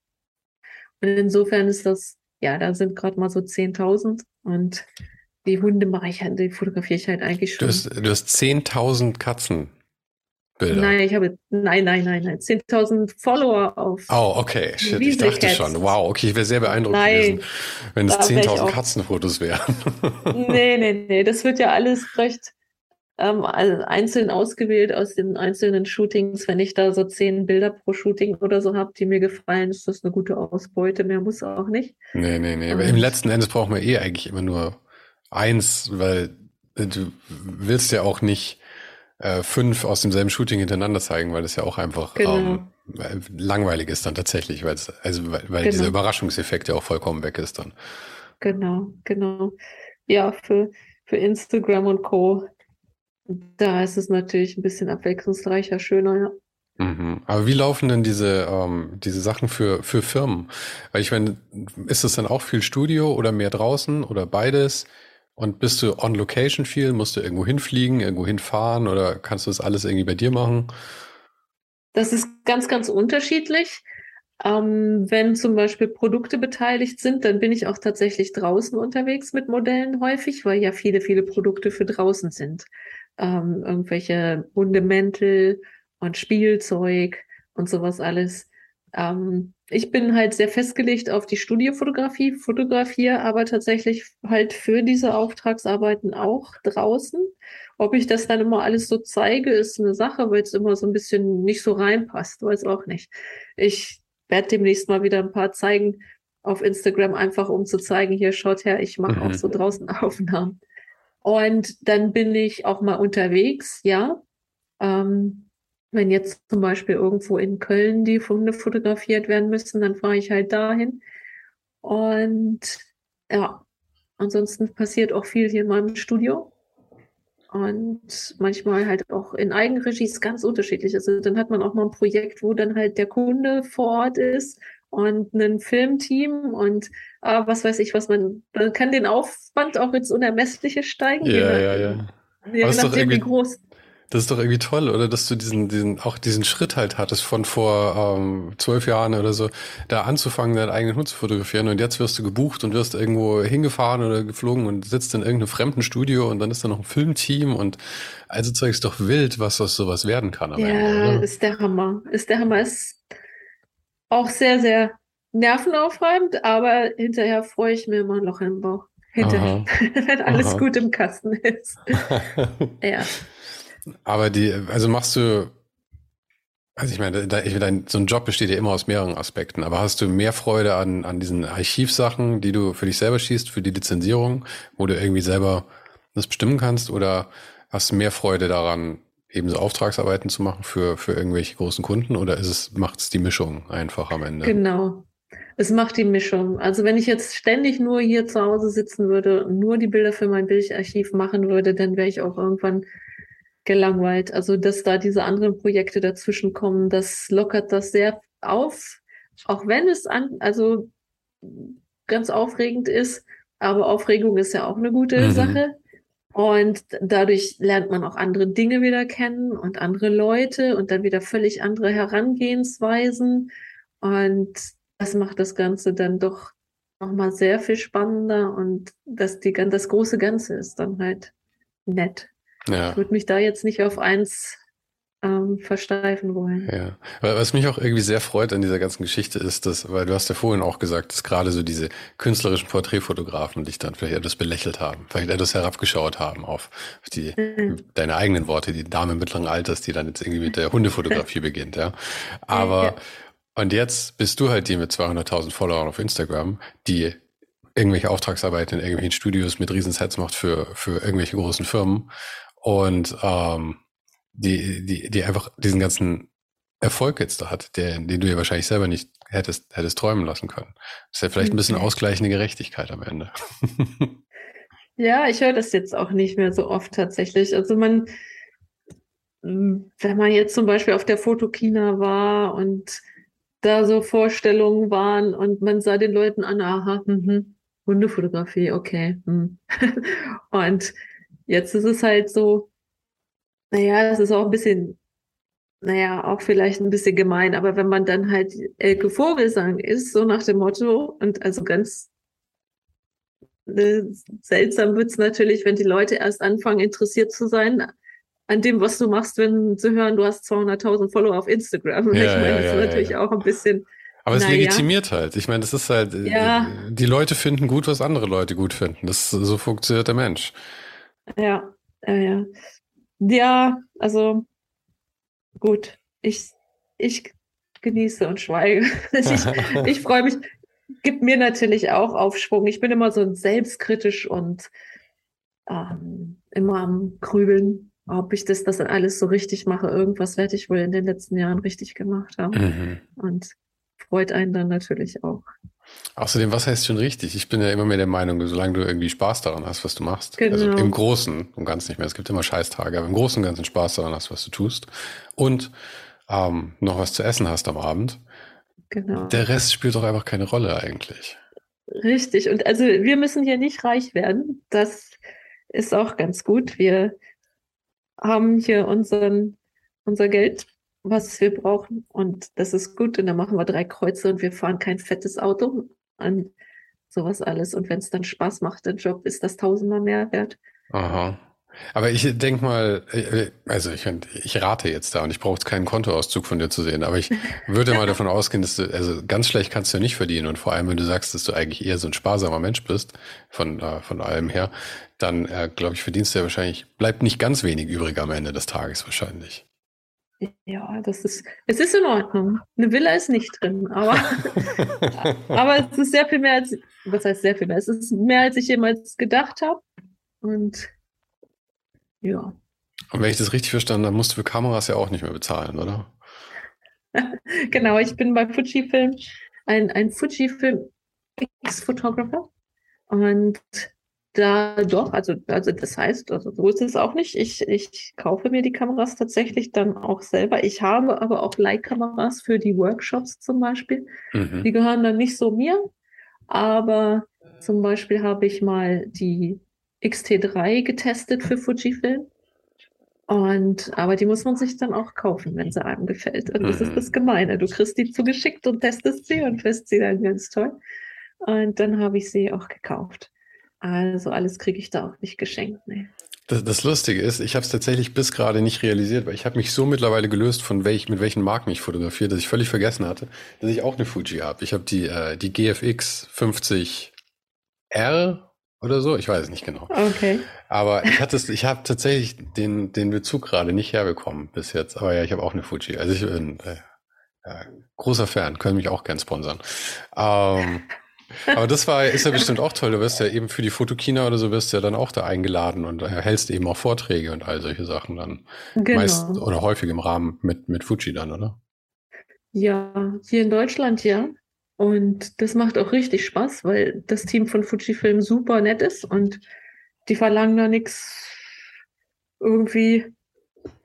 Und insofern ist das, ja, da sind gerade mal so 10.000 und die Hunde mache ich halt, die fotografiere ich halt eigentlich schon. Du hast, du hast 10.000 Katzen. Bilder. Nein, ich habe, nein, nein, nein, nein, 10.000 Follower auf. Oh, okay, shit, ich dachte schon, wow, okay, ich wäre sehr beeindruckt nein, gewesen, wenn es 10.000 Katzenfotos wären. <laughs> nee, nee, nee, das wird ja alles recht ähm, also einzeln ausgewählt aus den einzelnen Shootings. Wenn ich da so zehn Bilder pro Shooting oder so habe, die mir gefallen, ist das eine gute Ausbeute, mehr muss auch nicht. Nee, nee, nee, aber im letzten Endes brauchen wir eh eigentlich immer nur eins, weil du willst ja auch nicht äh, fünf aus demselben Shooting hintereinander zeigen, weil das ja auch einfach genau. ähm, langweilig ist dann tatsächlich, weil es, also weil, weil genau. dieser Überraschungseffekt ja auch vollkommen weg ist dann. Genau, genau. Ja, für, für Instagram und Co. Da ist es natürlich ein bisschen abwechslungsreicher, schöner, ja. Mhm. Aber wie laufen denn diese, ähm, diese Sachen für, für Firmen? Weil ich meine, ist es dann auch viel Studio oder mehr draußen oder beides? Und bist du on location viel? Musst du irgendwo hinfliegen, irgendwo hinfahren oder kannst du das alles irgendwie bei dir machen? Das ist ganz, ganz unterschiedlich. Ähm, wenn zum Beispiel Produkte beteiligt sind, dann bin ich auch tatsächlich draußen unterwegs mit Modellen häufig, weil ja viele, viele Produkte für draußen sind. Ähm, irgendwelche Hundemäntel und Spielzeug und sowas alles. Ähm, ich bin halt sehr festgelegt auf die Studiofotografie, fotografiere aber tatsächlich halt für diese Auftragsarbeiten auch draußen Ob ich das dann immer alles so zeige, ist eine Sache, weil es immer so ein bisschen nicht so reinpasst, weiß auch nicht. Ich werde demnächst mal wieder ein paar zeigen auf Instagram, einfach um zu zeigen, hier schaut her, ich mache mhm. auch so draußen <laughs> Aufnahmen. Und dann bin ich auch mal unterwegs, ja. Ähm, wenn jetzt zum Beispiel irgendwo in Köln die Funde fotografiert werden müssen, dann fahre ich halt dahin. Und ja, ansonsten passiert auch viel hier in meinem Studio. Und manchmal halt auch in Eigenregie ist ganz unterschiedlich. Also dann hat man auch mal ein Projekt, wo dann halt der Kunde vor Ort ist und ein Filmteam und äh, was weiß ich, was man, man kann den Aufwand auch ins Unermessliche steigen. Ja, ja, ja. Je nachdem, wie groß. Das ist doch irgendwie toll, oder? Dass du diesen, diesen, auch diesen Schritt halt hattest von vor ähm, zwölf Jahren oder so, da anzufangen, deinen eigenen Hund zu fotografieren und jetzt wirst du gebucht und wirst irgendwo hingefahren oder geflogen und sitzt in irgendeinem fremden Studio und dann ist da noch ein Filmteam und also Zeug ist doch wild, was aus sowas werden kann ja, Ende. Ist der Hammer. Ist der Hammer. Ist auch sehr, sehr nervenaufreibend, aber hinterher freue ich mir immer ein Loch im Bauch. Hinterher, <laughs> wenn alles Aha. gut im Kasten ist. <laughs> ja. Aber die, also machst du, also ich meine, da, ich, dein, so ein Job besteht ja immer aus mehreren Aspekten, aber hast du mehr Freude an, an diesen Archivsachen, die du für dich selber schießt, für die Lizenzierung, wo du irgendwie selber das bestimmen kannst, oder hast du mehr Freude daran, eben so Auftragsarbeiten zu machen für, für irgendwelche großen Kunden, oder ist es, macht es die Mischung einfach am Ende? Genau. Es macht die Mischung. Also wenn ich jetzt ständig nur hier zu Hause sitzen würde nur die Bilder für mein Bildarchiv machen würde, dann wäre ich auch irgendwann gelangweilt. Also, dass da diese anderen Projekte dazwischen kommen, das lockert das sehr auf, auch wenn es an, also ganz aufregend ist, aber Aufregung ist ja auch eine gute mhm. Sache. Und dadurch lernt man auch andere Dinge wieder kennen und andere Leute und dann wieder völlig andere Herangehensweisen. Und das macht das Ganze dann doch nochmal sehr viel spannender und das, die, das große Ganze ist dann halt nett. Ja. Ich würde mich da jetzt nicht auf eins ähm, versteifen wollen. Ja. Was mich auch irgendwie sehr freut an dieser ganzen Geschichte ist, dass, weil du hast ja vorhin auch gesagt, dass gerade so diese künstlerischen Porträtfotografen dich dann vielleicht etwas belächelt haben, vielleicht etwas herabgeschaut haben auf die, mhm. deine eigenen Worte, die Dame mittleren Alters, die dann jetzt irgendwie mit der Hundefotografie <laughs> beginnt, ja. Aber, ja. und jetzt bist du halt die mit 200.000 Followern auf Instagram, die irgendwelche Auftragsarbeiten in irgendwelchen Studios mit Riesensets macht für, für irgendwelche großen Firmen und ähm, die, die, die einfach diesen ganzen Erfolg jetzt da hat, der, den du ja wahrscheinlich selber nicht hättest, hättest träumen lassen können. Das ist ja vielleicht ein bisschen ausgleichende Gerechtigkeit am Ende. <laughs> ja, ich höre das jetzt auch nicht mehr so oft tatsächlich. Also man, wenn man jetzt zum Beispiel auf der Fotokina war und da so Vorstellungen waren und man sah den Leuten an, aha, mh, Hundefotografie, okay. Hm. <laughs> und Jetzt ist es halt so, naja, das ist auch ein bisschen, naja, auch vielleicht ein bisschen gemein, aber wenn man dann halt Elke Vogelsang ist, so nach dem Motto, und also ganz äh, seltsam wird's natürlich, wenn die Leute erst anfangen, interessiert zu sein an dem, was du machst, wenn sie hören, du hast 200.000 Follower auf Instagram. <laughs> Ja, ich meine, ja, das ja, ist natürlich auch ein bisschen. Aber es naja. legitimiert halt. Ich meine, das ist halt, ja. die Leute finden gut, was andere Leute gut finden. Das, so funktioniert der Mensch. Ja, ja, ja. Ja, also gut. Ich, ich genieße und schweige. <laughs> ich, ich <laughs> freue mich. Gibt mir natürlich auch Aufschwung. Ich bin immer so selbstkritisch und ähm, immer am Grübeln, ob ich das, das dann alles so richtig mache. Irgendwas werde ich wohl in den letzten Jahren richtig gemacht haben. Mhm. Und freut einen dann natürlich auch. Außerdem, was heißt schon richtig? Ich bin ja immer mehr der Meinung, solange du irgendwie Spaß daran hast, was du machst. Genau. Also im Großen und Ganzen nicht mehr. Es gibt immer Scheißtage, aber im Großen und Ganzen Spaß daran hast, was du tust. Und ähm, noch was zu essen hast am Abend. Genau. Der Rest spielt doch einfach keine Rolle eigentlich. Richtig. Und also wir müssen hier nicht reich werden. Das ist auch ganz gut. Wir haben hier unseren, unser Geld was wir brauchen. Und das ist gut. Und dann machen wir drei Kreuze und wir fahren kein fettes Auto an sowas alles. Und wenn es dann Spaß macht, der Job, ist das tausendmal mehr wert. Aha. Aber ich denke mal, äh, also ich, ich rate jetzt da und ich brauche jetzt keinen Kontoauszug von dir zu sehen, aber ich würde mal <laughs> davon ausgehen, dass du, also ganz schlecht kannst du ja nicht verdienen und vor allem, wenn du sagst, dass du eigentlich eher so ein sparsamer Mensch bist, von, äh, von allem her, dann äh, glaube ich, verdienst du ja wahrscheinlich, bleibt nicht ganz wenig übrig am Ende des Tages wahrscheinlich. Ja, das ist, es ist in Ordnung. Eine Villa ist nicht drin, aber, <laughs> aber es ist sehr viel mehr als, was heißt sehr viel mehr? Es ist mehr, als ich jemals gedacht habe. Und ja. Und wenn ich das richtig verstanden habe, musst du für Kameras ja auch nicht mehr bezahlen, oder? <laughs> genau, ich bin bei Fujifilm ein, ein Fujifilm X-Photographer. Und da doch, also, also das heißt, also so ist es auch nicht. Ich, ich kaufe mir die Kameras tatsächlich dann auch selber. Ich habe aber auch Leihkameras für die Workshops zum Beispiel. Mhm. Die gehören dann nicht so mir, aber zum Beispiel habe ich mal die XT3 getestet für Fujifilm. Und, aber die muss man sich dann auch kaufen, wenn sie einem gefällt. Und das mhm. ist das Gemeine. Du kriegst die zugeschickt und testest sie und findest sie dann ganz toll. Und dann habe ich sie auch gekauft. Also alles kriege ich da auch nicht geschenkt. Nee. Das, das Lustige ist, ich habe es tatsächlich bis gerade nicht realisiert, weil ich habe mich so mittlerweile gelöst, von welch, mit welchen Marken ich fotografiere, dass ich völlig vergessen hatte, dass ich auch eine Fuji habe. Ich habe die, äh, die GFX 50R oder so, ich weiß es nicht genau. Okay. Aber ich hatte ich habe tatsächlich den, den Bezug gerade nicht herbekommen bis jetzt. Aber ja, ich habe auch eine Fuji. Also ich bin äh, äh, großer Fan, können mich auch gern sponsern. Ähm, aber das war, ist ja bestimmt auch toll. Du wirst ja eben für die Fotokina oder so wirst ja dann auch da eingeladen und hältst eben auch Vorträge und all solche Sachen dann. Genau. Meist oder häufig im Rahmen mit, mit Fuji dann, oder? Ja, hier in Deutschland ja. Und das macht auch richtig Spaß, weil das Team von Fujifilm super nett ist und die verlangen da nichts irgendwie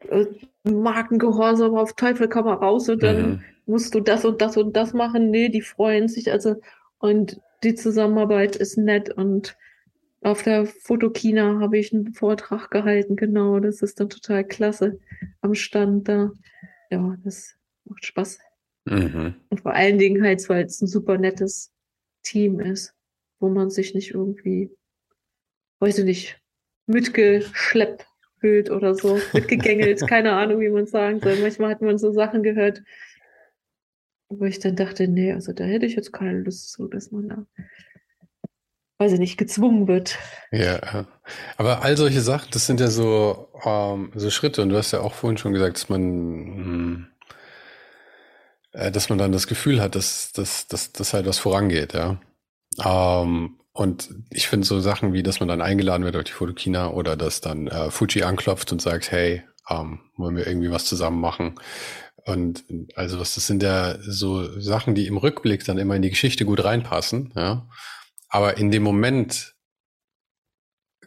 äh, Markengehorsam auf Teufel komm mal raus und dann mhm. musst du das und das und das machen. Nee, die freuen sich. Also und die Zusammenarbeit ist nett und auf der Fotokina habe ich einen Vortrag gehalten, genau, das ist dann total klasse am Stand da. Ja, das macht Spaß. Mhm. Und vor allen Dingen halt, weil es ein super nettes Team ist, wo man sich nicht irgendwie, weiß ich nicht, mitgeschleppt fühlt oder so, <laughs> mitgegängelt, keine Ahnung, wie man sagen soll. Manchmal hat man so Sachen gehört, wo ich dann dachte, nee, also da hätte ich jetzt keine Lust zu, dass man da, weiß ich nicht, gezwungen wird. Ja, aber all solche Sachen, das sind ja so, ähm, so Schritte und du hast ja auch vorhin schon gesagt, dass man, mh, hm, äh, dass man dann das Gefühl hat, dass, dass, dass, dass halt was vorangeht, ja. Ähm, und ich finde so Sachen wie, dass man dann eingeladen wird auf die Fotokina oder dass dann äh, Fuji anklopft und sagt, hey, ähm, wollen wir irgendwie was zusammen machen? Und also was, das sind ja so Sachen, die im Rückblick dann immer in die Geschichte gut reinpassen, ja. Aber in dem Moment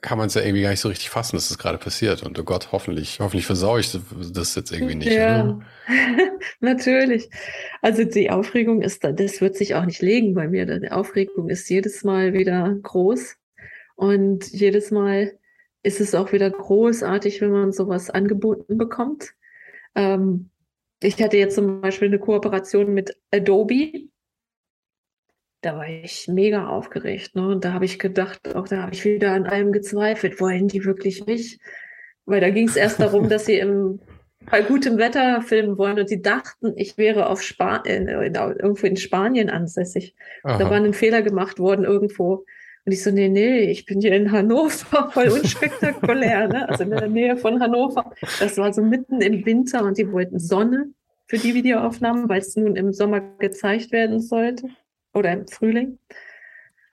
kann man es ja irgendwie gar nicht so richtig fassen, dass das gerade passiert. Und oh Gott, hoffentlich, hoffentlich versaue ich das jetzt irgendwie nicht. Ja, <laughs> natürlich. Also die Aufregung ist, das wird sich auch nicht legen bei mir. Die Aufregung ist jedes Mal wieder groß. Und jedes Mal ist es auch wieder großartig, wenn man sowas angeboten bekommt. Ähm, ich hatte jetzt zum Beispiel eine Kooperation mit Adobe. Da war ich mega aufgeregt. Ne? Und da habe ich gedacht, auch da habe ich wieder an allem gezweifelt. Wollen die wirklich mich? Weil da ging es erst darum, dass sie im, bei gutem Wetter filmen wollen und sie dachten, ich wäre auf Spa in, irgendwo in Spanien ansässig. Da war ein Fehler gemacht worden irgendwo. Und ich so, nee, nee, ich bin hier in Hannover, <laughs> voll unspektakulär, ne? Also in der Nähe von Hannover. Das war so mitten im Winter und die wollten Sonne für die Videoaufnahmen, weil es nun im Sommer gezeigt werden sollte oder im Frühling.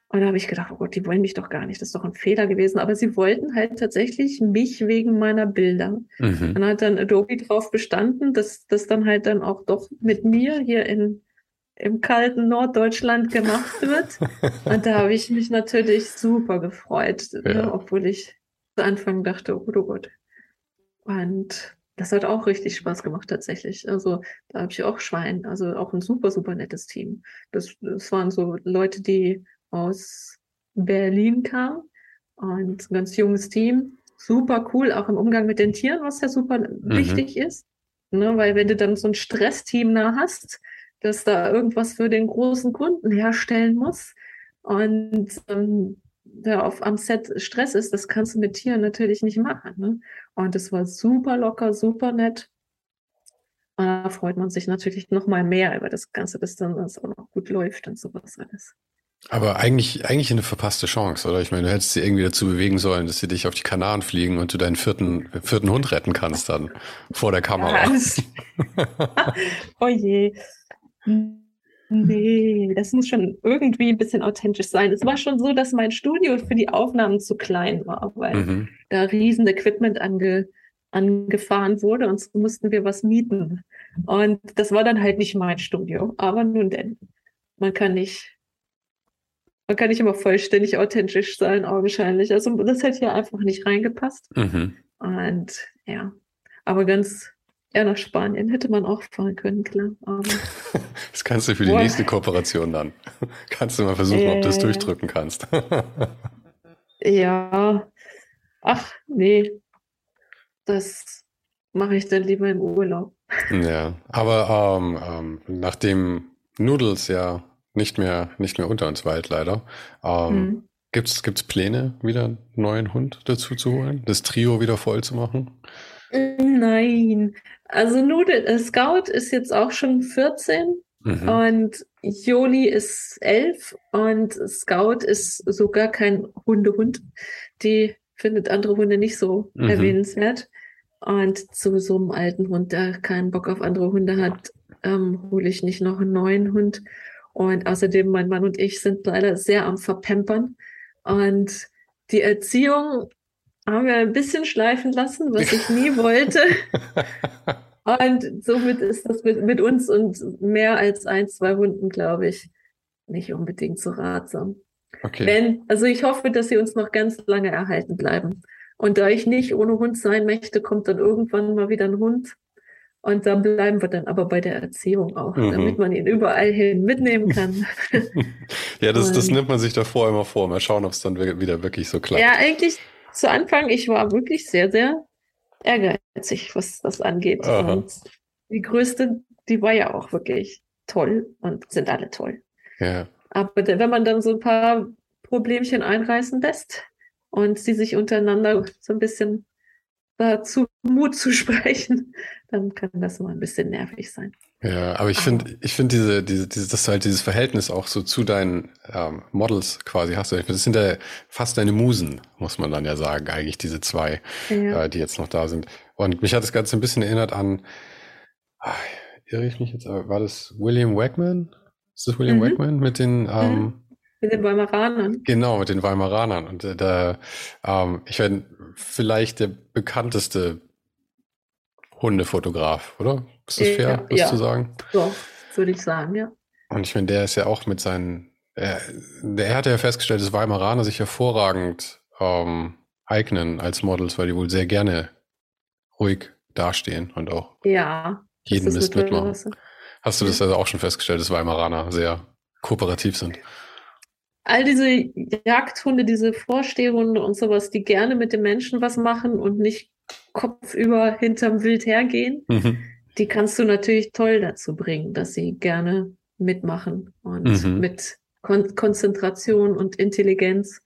Und da habe ich gedacht, oh Gott, die wollen mich doch gar nicht. Das ist doch ein Fehler gewesen. Aber sie wollten halt tatsächlich mich wegen meiner Bilder. Mhm. Dann hat dann Adobe drauf bestanden, dass das dann halt dann auch doch mit mir hier in im kalten Norddeutschland gemacht wird. <laughs> Und da habe ich mich natürlich super gefreut, ne, ja. ne, obwohl ich zu Anfang dachte, oh oh Gott. Und das hat auch richtig Spaß gemacht tatsächlich. Also da habe ich auch Schwein, also auch ein super, super nettes Team. Das, das waren so Leute, die aus Berlin kamen und ein ganz junges Team. Super cool, auch im Umgang mit den Tieren, was ja super mhm. wichtig ist. Ne, weil wenn du dann so ein Stressteam da hast, dass da irgendwas für den großen Kunden herstellen muss. Und ähm, da auf, am Set Stress ist, das kannst du mit Tieren natürlich nicht machen. Ne? Und es war super locker, super nett. Und da freut man sich natürlich noch mal mehr über das Ganze, bis dann das auch noch gut läuft und sowas alles. Aber eigentlich, eigentlich eine verpasste Chance, oder? Ich meine, du hättest sie irgendwie dazu bewegen sollen, dass sie dich auf die Kanaren fliegen und du deinen vierten, vierten Hund retten kannst dann vor der Kamera. Ja, <laughs> <laughs> oh je. Nee, das muss schon irgendwie ein bisschen authentisch sein. Es war schon so, dass mein Studio für die Aufnahmen zu klein war, weil mhm. da riesen Equipment ange, angefahren wurde und so mussten wir was mieten. Und das war dann halt nicht mein Studio. Aber nun denn, man kann nicht man kann nicht immer vollständig authentisch sein, augenscheinlich. Also das hätte hier einfach nicht reingepasst. Mhm. Und ja, aber ganz ja, nach Spanien hätte man auch fahren können, klar. <laughs> Das kannst du für die boah. nächste Kooperation dann. <laughs> kannst du mal versuchen, äh, ob du es durchdrücken kannst. <laughs> ja. Ach, nee. Das mache ich dann lieber im Urlaub. Ja, aber ähm, ähm, nachdem Noodles ja nicht mehr, nicht mehr unter uns weit, leider. Ähm, mhm. Gibt es Pläne, wieder einen neuen Hund dazu zu holen? Das Trio wieder voll zu machen? Nein. Also Nudel, äh, Scout ist jetzt auch schon 14 mhm. und Joli ist 11 und Scout ist sogar kein Hundehund. Die findet andere Hunde nicht so mhm. erwähnenswert. Und zu so einem alten Hund, der keinen Bock auf andere Hunde hat, ähm, hole ich nicht noch einen neuen Hund. Und außerdem, mein Mann und ich sind leider sehr am Verpempern. Und die Erziehung haben wir ein bisschen schleifen lassen, was ich nie wollte. <laughs> Und somit ist das mit, mit uns und mehr als ein, zwei Hunden, glaube ich, nicht unbedingt so ratsam. Okay. Wenn, also ich hoffe, dass sie uns noch ganz lange erhalten bleiben. Und da ich nicht ohne Hund sein möchte, kommt dann irgendwann mal wieder ein Hund. Und da bleiben wir dann aber bei der Erziehung auch, mhm. damit man ihn überall hin mitnehmen kann. <laughs> ja, das, das nimmt man sich davor immer vor. Mal schauen, ob es dann wieder wirklich so klappt. Ja, eigentlich zu Anfang, ich war wirklich sehr, sehr ehrgeizig, was das angeht. Aha. Und die größte, die war ja auch wirklich toll und sind alle toll. Ja. Aber wenn man dann so ein paar Problemchen einreißen lässt und sie sich untereinander so ein bisschen dazu Mut zu sprechen, dann kann das mal ein bisschen nervig sein. Ja, aber ich finde, ich finde diese, diese, diese, dass du halt dieses Verhältnis auch so zu deinen ähm, Models quasi hast. Das sind ja fast deine Musen, muss man dann ja sagen, eigentlich diese zwei, ja. äh, die jetzt noch da sind. Und mich hat das Ganze ein bisschen erinnert an, ach, irre ich mich jetzt, war das William Wegman? Ist das William mhm. Wegman mit den ähm, mhm. Mit den Weimaranern. Genau, mit den Weimaranern. Und äh, da, ähm, ich werde vielleicht der bekannteste Hundefotograf, oder? Ist das fair, das ja. zu sagen? Doch, würde ich sagen, ja. Und ich meine, der ist ja auch mit seinen, er, der hat ja festgestellt, dass Weimaraner sich hervorragend ähm, eignen als Models, weil die wohl sehr gerne ruhig dastehen und auch ja, jeden Mist mitmachen. Hast du das also auch schon festgestellt, dass Weimaraner sehr kooperativ sind? all diese Jagdhunde, diese Vorstehhunde und sowas, die gerne mit den Menschen was machen und nicht kopfüber hinterm Wild hergehen, mhm. Die kannst du natürlich toll dazu bringen, dass sie gerne mitmachen und mhm. mit Kon Konzentration und Intelligenz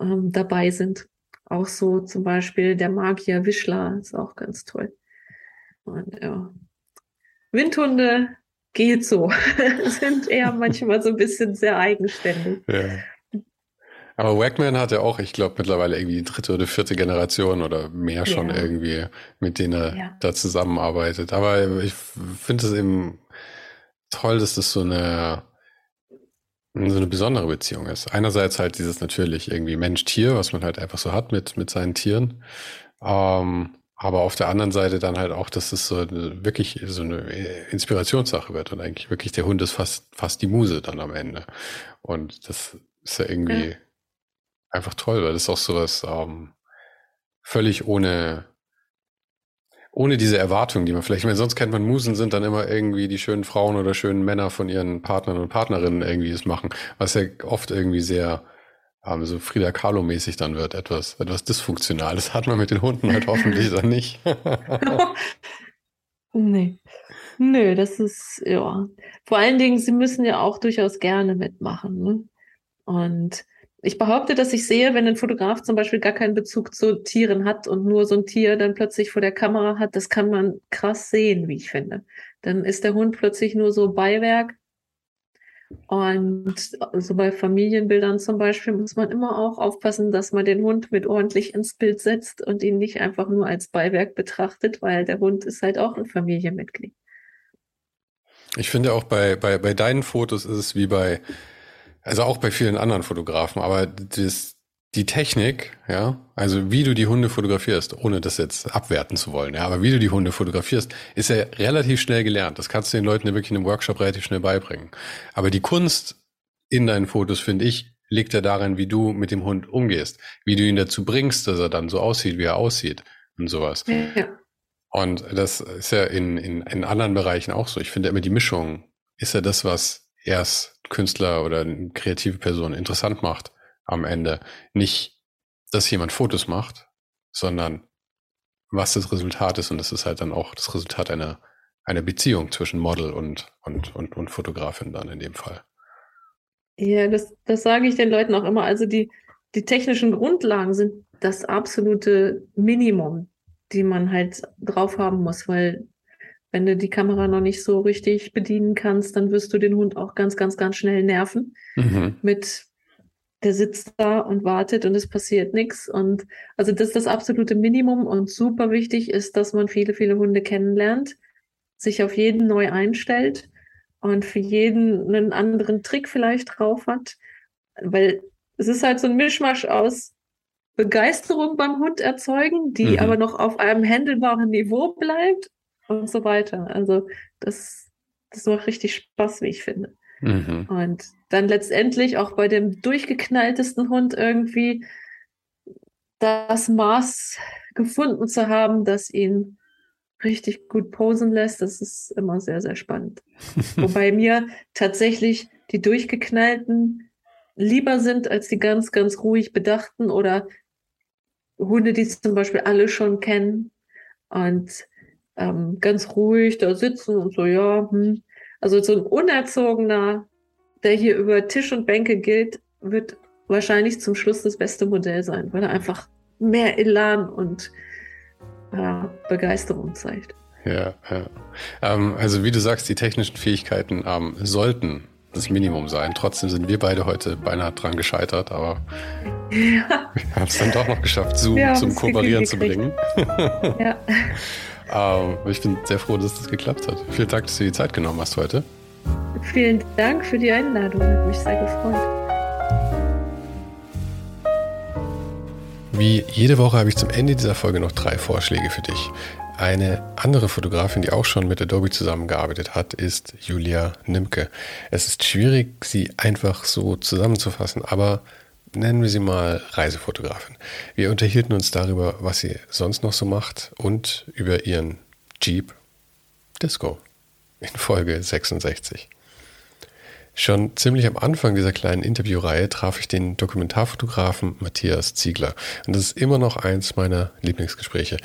ähm, dabei sind. Auch so zum Beispiel der Magier Wischler ist auch ganz toll. Und ja. Windhunde geht so. <laughs> sind eher manchmal so ein bisschen sehr eigenständig. Ja. Aber Wagman hat ja auch, ich glaube, mittlerweile irgendwie die dritte oder vierte Generation oder mehr schon ja. irgendwie, mit denen er ja. da zusammenarbeitet. Aber ich finde es eben toll, dass das so eine, so eine besondere Beziehung ist. Einerseits halt dieses natürlich irgendwie Mensch-Tier, was man halt einfach so hat mit, mit seinen Tieren. Ähm, aber auf der anderen Seite dann halt auch, dass es so eine, wirklich so eine Inspirationssache wird und eigentlich wirklich der Hund ist fast, fast die Muse dann am Ende. Und das ist ja irgendwie ja. Einfach toll, weil das ist auch sowas ähm, völlig ohne, ohne diese Erwartung, die man vielleicht, ich meine, sonst kennt man Musen sind dann immer irgendwie die schönen Frauen oder schönen Männer von ihren Partnern und Partnerinnen irgendwie es machen, was ja oft irgendwie sehr ähm, so Frida Kahlo-mäßig dann wird, etwas, etwas dysfunktional. Das hat man mit den Hunden halt hoffentlich dann nicht. <laughs> nee. Nö, das ist, ja. Vor allen Dingen, sie müssen ja auch durchaus gerne mitmachen. Ne? Und ich behaupte, dass ich sehe, wenn ein Fotograf zum Beispiel gar keinen Bezug zu Tieren hat und nur so ein Tier dann plötzlich vor der Kamera hat, das kann man krass sehen, wie ich finde. Dann ist der Hund plötzlich nur so Beiwerk. Und so bei Familienbildern zum Beispiel muss man immer auch aufpassen, dass man den Hund mit ordentlich ins Bild setzt und ihn nicht einfach nur als Beiwerk betrachtet, weil der Hund ist halt auch ein Familienmitglied. Ich finde auch bei, bei, bei deinen Fotos ist es wie bei also auch bei vielen anderen Fotografen, aber das, die Technik, ja, also wie du die Hunde fotografierst, ohne das jetzt abwerten zu wollen, ja, aber wie du die Hunde fotografierst, ist ja relativ schnell gelernt. Das kannst du den Leuten ja wirklich in einem Workshop relativ schnell beibringen. Aber die Kunst in deinen Fotos, finde ich, liegt ja darin, wie du mit dem Hund umgehst, wie du ihn dazu bringst, dass er dann so aussieht, wie er aussieht und sowas. Ja. Und das ist ja in, in, in anderen Bereichen auch so. Ich finde immer die Mischung ist ja das, was erst Künstler oder eine kreative Person interessant macht am Ende. Nicht, dass jemand Fotos macht, sondern was das Resultat ist. Und das ist halt dann auch das Resultat einer, einer Beziehung zwischen Model und, und, und, und Fotografin dann in dem Fall. Ja, das, das sage ich den Leuten auch immer. Also die, die technischen Grundlagen sind das absolute Minimum, die man halt drauf haben muss, weil wenn du die Kamera noch nicht so richtig bedienen kannst, dann wirst du den Hund auch ganz, ganz, ganz schnell nerven. Mhm. Mit der sitzt da und wartet und es passiert nichts. Und also das ist das absolute Minimum und super wichtig ist, dass man viele, viele Hunde kennenlernt, sich auf jeden neu einstellt und für jeden einen anderen Trick vielleicht drauf hat. Weil es ist halt so ein Mischmasch aus Begeisterung beim Hund erzeugen, die mhm. aber noch auf einem händelbaren Niveau bleibt und so weiter. Also das, das macht richtig Spaß, wie ich finde. Mhm. Und dann letztendlich auch bei dem durchgeknalltesten Hund irgendwie das Maß gefunden zu haben, das ihn richtig gut posen lässt, das ist immer sehr, sehr spannend. <laughs> Wobei mir tatsächlich die durchgeknallten lieber sind als die ganz, ganz ruhig bedachten oder Hunde, die zum Beispiel alle schon kennen. Und ähm, ganz ruhig da sitzen und so, ja, hm. Also so ein Unerzogener, der hier über Tisch und Bänke gilt, wird wahrscheinlich zum Schluss das beste Modell sein, weil er einfach mehr Elan und äh, Begeisterung zeigt. Ja, ja. Ähm, also wie du sagst, die technischen Fähigkeiten ähm, sollten das Minimum sein. Trotzdem sind wir beide heute beinahe dran gescheitert, aber <laughs> ja. wir haben es dann doch noch geschafft, Zoom zum Kooperieren zu bringen. ja. <laughs> Ähm, ich bin sehr froh, dass das geklappt hat. Vielen Dank, dass du die Zeit genommen hast heute. Vielen Dank für die Einladung. Hat mich sehr gefreut. Wie jede Woche habe ich zum Ende dieser Folge noch drei Vorschläge für dich. Eine andere Fotografin, die auch schon mit Adobe zusammengearbeitet hat, ist Julia Nimke. Es ist schwierig, sie einfach so zusammenzufassen, aber nennen wir sie mal Reisefotografin. Wir unterhielten uns darüber, was sie sonst noch so macht und über ihren Jeep Disco in Folge 66. Schon ziemlich am Anfang dieser kleinen Interviewreihe traf ich den Dokumentarfotografen Matthias Ziegler. Und das ist immer noch eins meiner Lieblingsgespräche.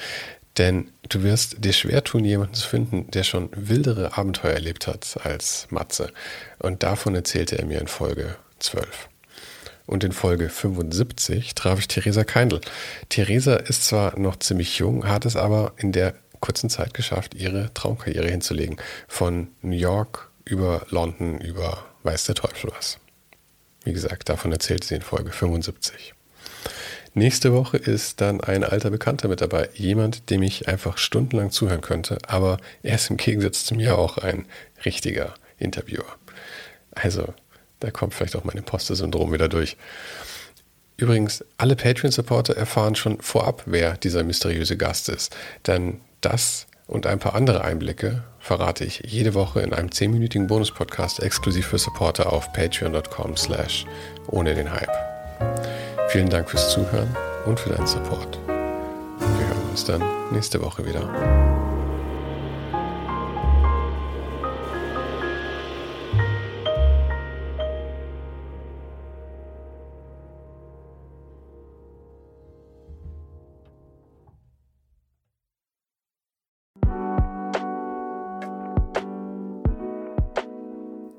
Denn du wirst dir schwer tun, jemanden zu finden, der schon wildere Abenteuer erlebt hat als Matze. Und davon erzählte er mir in Folge 12 und in Folge 75 traf ich Theresa Keindl. Theresa ist zwar noch ziemlich jung, hat es aber in der kurzen Zeit geschafft, ihre Traumkarriere hinzulegen. Von New York über London, über weiß der Teufel was. Wie gesagt, davon erzählt sie in Folge 75. Nächste Woche ist dann ein alter Bekannter mit dabei. Jemand, dem ich einfach stundenlang zuhören könnte, aber er ist im Gegensatz zu mir auch ein richtiger Interviewer. Also da kommt vielleicht auch mein Imposter-Syndrom wieder durch. Übrigens, alle Patreon-Supporter erfahren schon vorab, wer dieser mysteriöse Gast ist. Denn das und ein paar andere Einblicke verrate ich jede Woche in einem 10-minütigen Bonus-Podcast exklusiv für Supporter auf patreon.com slash ohne den Hype. Vielen Dank fürs Zuhören und für deinen Support. Wir hören uns dann nächste Woche wieder.